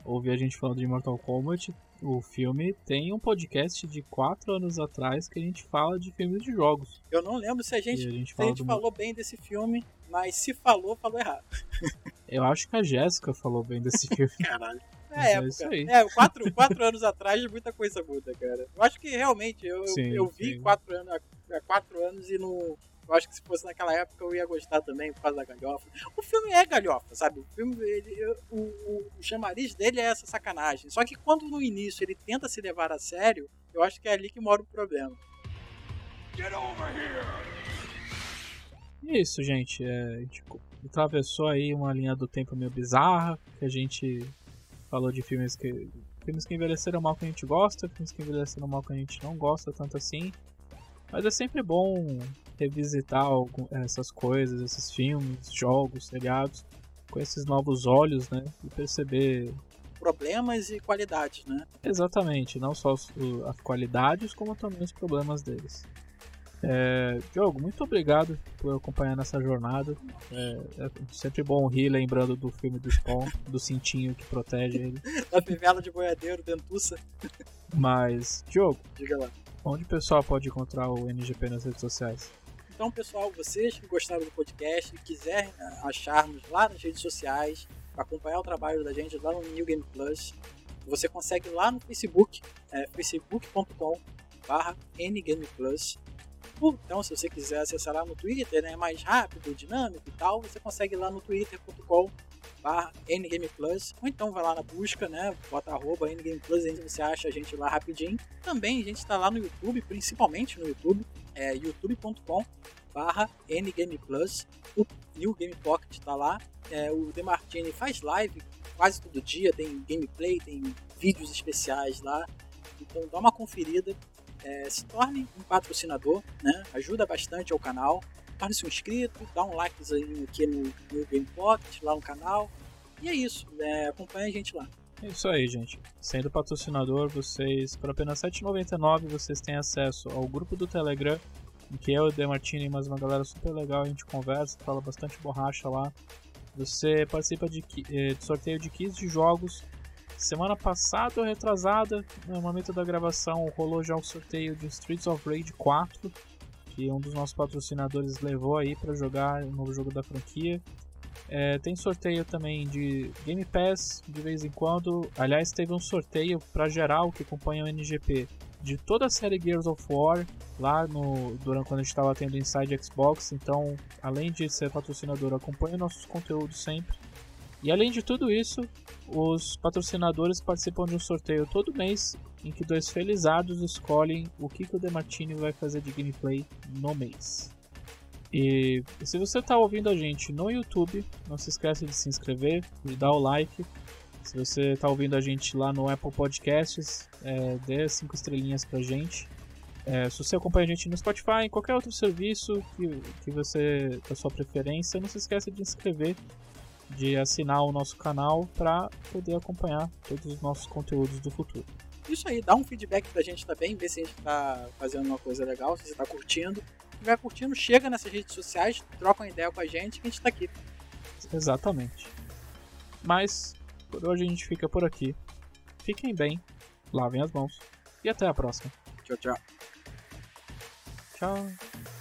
ouvir a gente falando de Mortal Kombat, o filme tem um podcast de 4 anos atrás que a gente fala de filmes de jogos. Eu não lembro se a gente, a gente, se a gente falou bem desse filme, mas se falou, falou errado. Eu acho que a Jéssica falou bem desse filme. Caralho. É, é isso aí. É, quatro, quatro anos atrás muita coisa muda, cara. Eu acho que realmente, eu, sim, eu vi quatro anos, há quatro anos e não. Eu acho que se fosse naquela época eu ia gostar também por causa da galhofa. O filme é galhofa, sabe? O filme, ele, o, o, o chamariz dele é essa sacanagem. Só que quando no início ele tenta se levar a sério, eu acho que é ali que mora o problema. Get over here! Isso, gente. É, a gente atravessou aí uma linha do tempo meio bizarra, que a gente falou de filmes que filmes que envelheceram mal que a gente gosta, filmes que envelheceram mal que a gente não gosta tanto assim. Mas é sempre bom revisitar algum, essas coisas, esses filmes, jogos, seriados, com esses novos olhos, né? E perceber problemas e qualidades, né? Exatamente, não só as qualidades, como também os problemas deles. É, Diogo, muito obrigado por acompanhar nessa jornada. É, é, sempre bom rir lembrando do filme do Spawn, do cintinho que protege ele. da fivela de boiadeiro, dentuça. Mas, Diogo, diga lá. Onde o pessoal pode encontrar o NGP nas redes sociais? Então, pessoal, vocês que gostaram do podcast e quiserem né, achar-nos lá nas redes sociais, acompanhar o trabalho da gente lá no New Game Plus, você consegue lá no Facebook, é, facebook.com barra Plus então, se você quiser acessar lá no Twitter, né, mais rápido, dinâmico e tal, você consegue lá no twitter.com barra ngameplus, ou então vai lá na busca, né, bota arroba ngameplus e você acha a gente lá rapidinho. Também a gente está lá no YouTube, principalmente no YouTube, é youtube.com barra ngameplus, o New Game Pocket está lá, é, o Demartini faz live quase todo dia, tem gameplay, tem vídeos especiais lá, então dá uma conferida, é, se torne um patrocinador, né? ajuda bastante ao canal, torne-se um inscrito, dá um like aqui no, no Game Pocket, lá no canal, e é isso, é, acompanha a gente lá. É isso aí, gente. Sendo patrocinador, vocês, por apenas R$ 7,99, vocês têm acesso ao grupo do Telegram, em que eu, o Demartini e mais uma galera super legal, a gente conversa, fala bastante borracha lá. Você participa de, eh, de sorteio de 15 jogos Semana passada ou retrasada, no momento da gravação, rolou já o sorteio de Streets of Rage 4, que um dos nossos patrocinadores levou aí para jogar o novo jogo da franquia. É, tem sorteio também de Game Pass de vez em quando. Aliás, teve um sorteio para geral que acompanha o NGP de toda a série Gears of War lá no durante quando a gente estava tendo Inside Xbox. Então, além de ser patrocinador, acompanha nossos conteúdos sempre. E além de tudo isso, os patrocinadores participam de um sorteio todo mês em que dois felizados escolhem o que, que o Demartini vai fazer de gameplay no mês. E se você está ouvindo a gente no YouTube, não se esqueça de se inscrever, de dar o like. Se você está ouvindo a gente lá no Apple Podcasts, é, dê 5 estrelinhas pra gente. É, se você acompanha a gente no Spotify, em qualquer outro serviço que, que você da sua preferência, não se esqueça de inscrever de assinar o nosso canal para poder acompanhar todos os nossos conteúdos do futuro. Isso aí, dá um feedback pra gente também, ver se a gente tá fazendo uma coisa legal, se você tá curtindo. Se estiver curtindo, chega nessas redes sociais, troca uma ideia com a gente que a gente tá aqui. Exatamente. Mas por hoje a gente fica por aqui. Fiquem bem, lavem as mãos e até a próxima. Tchau, tchau. Tchau.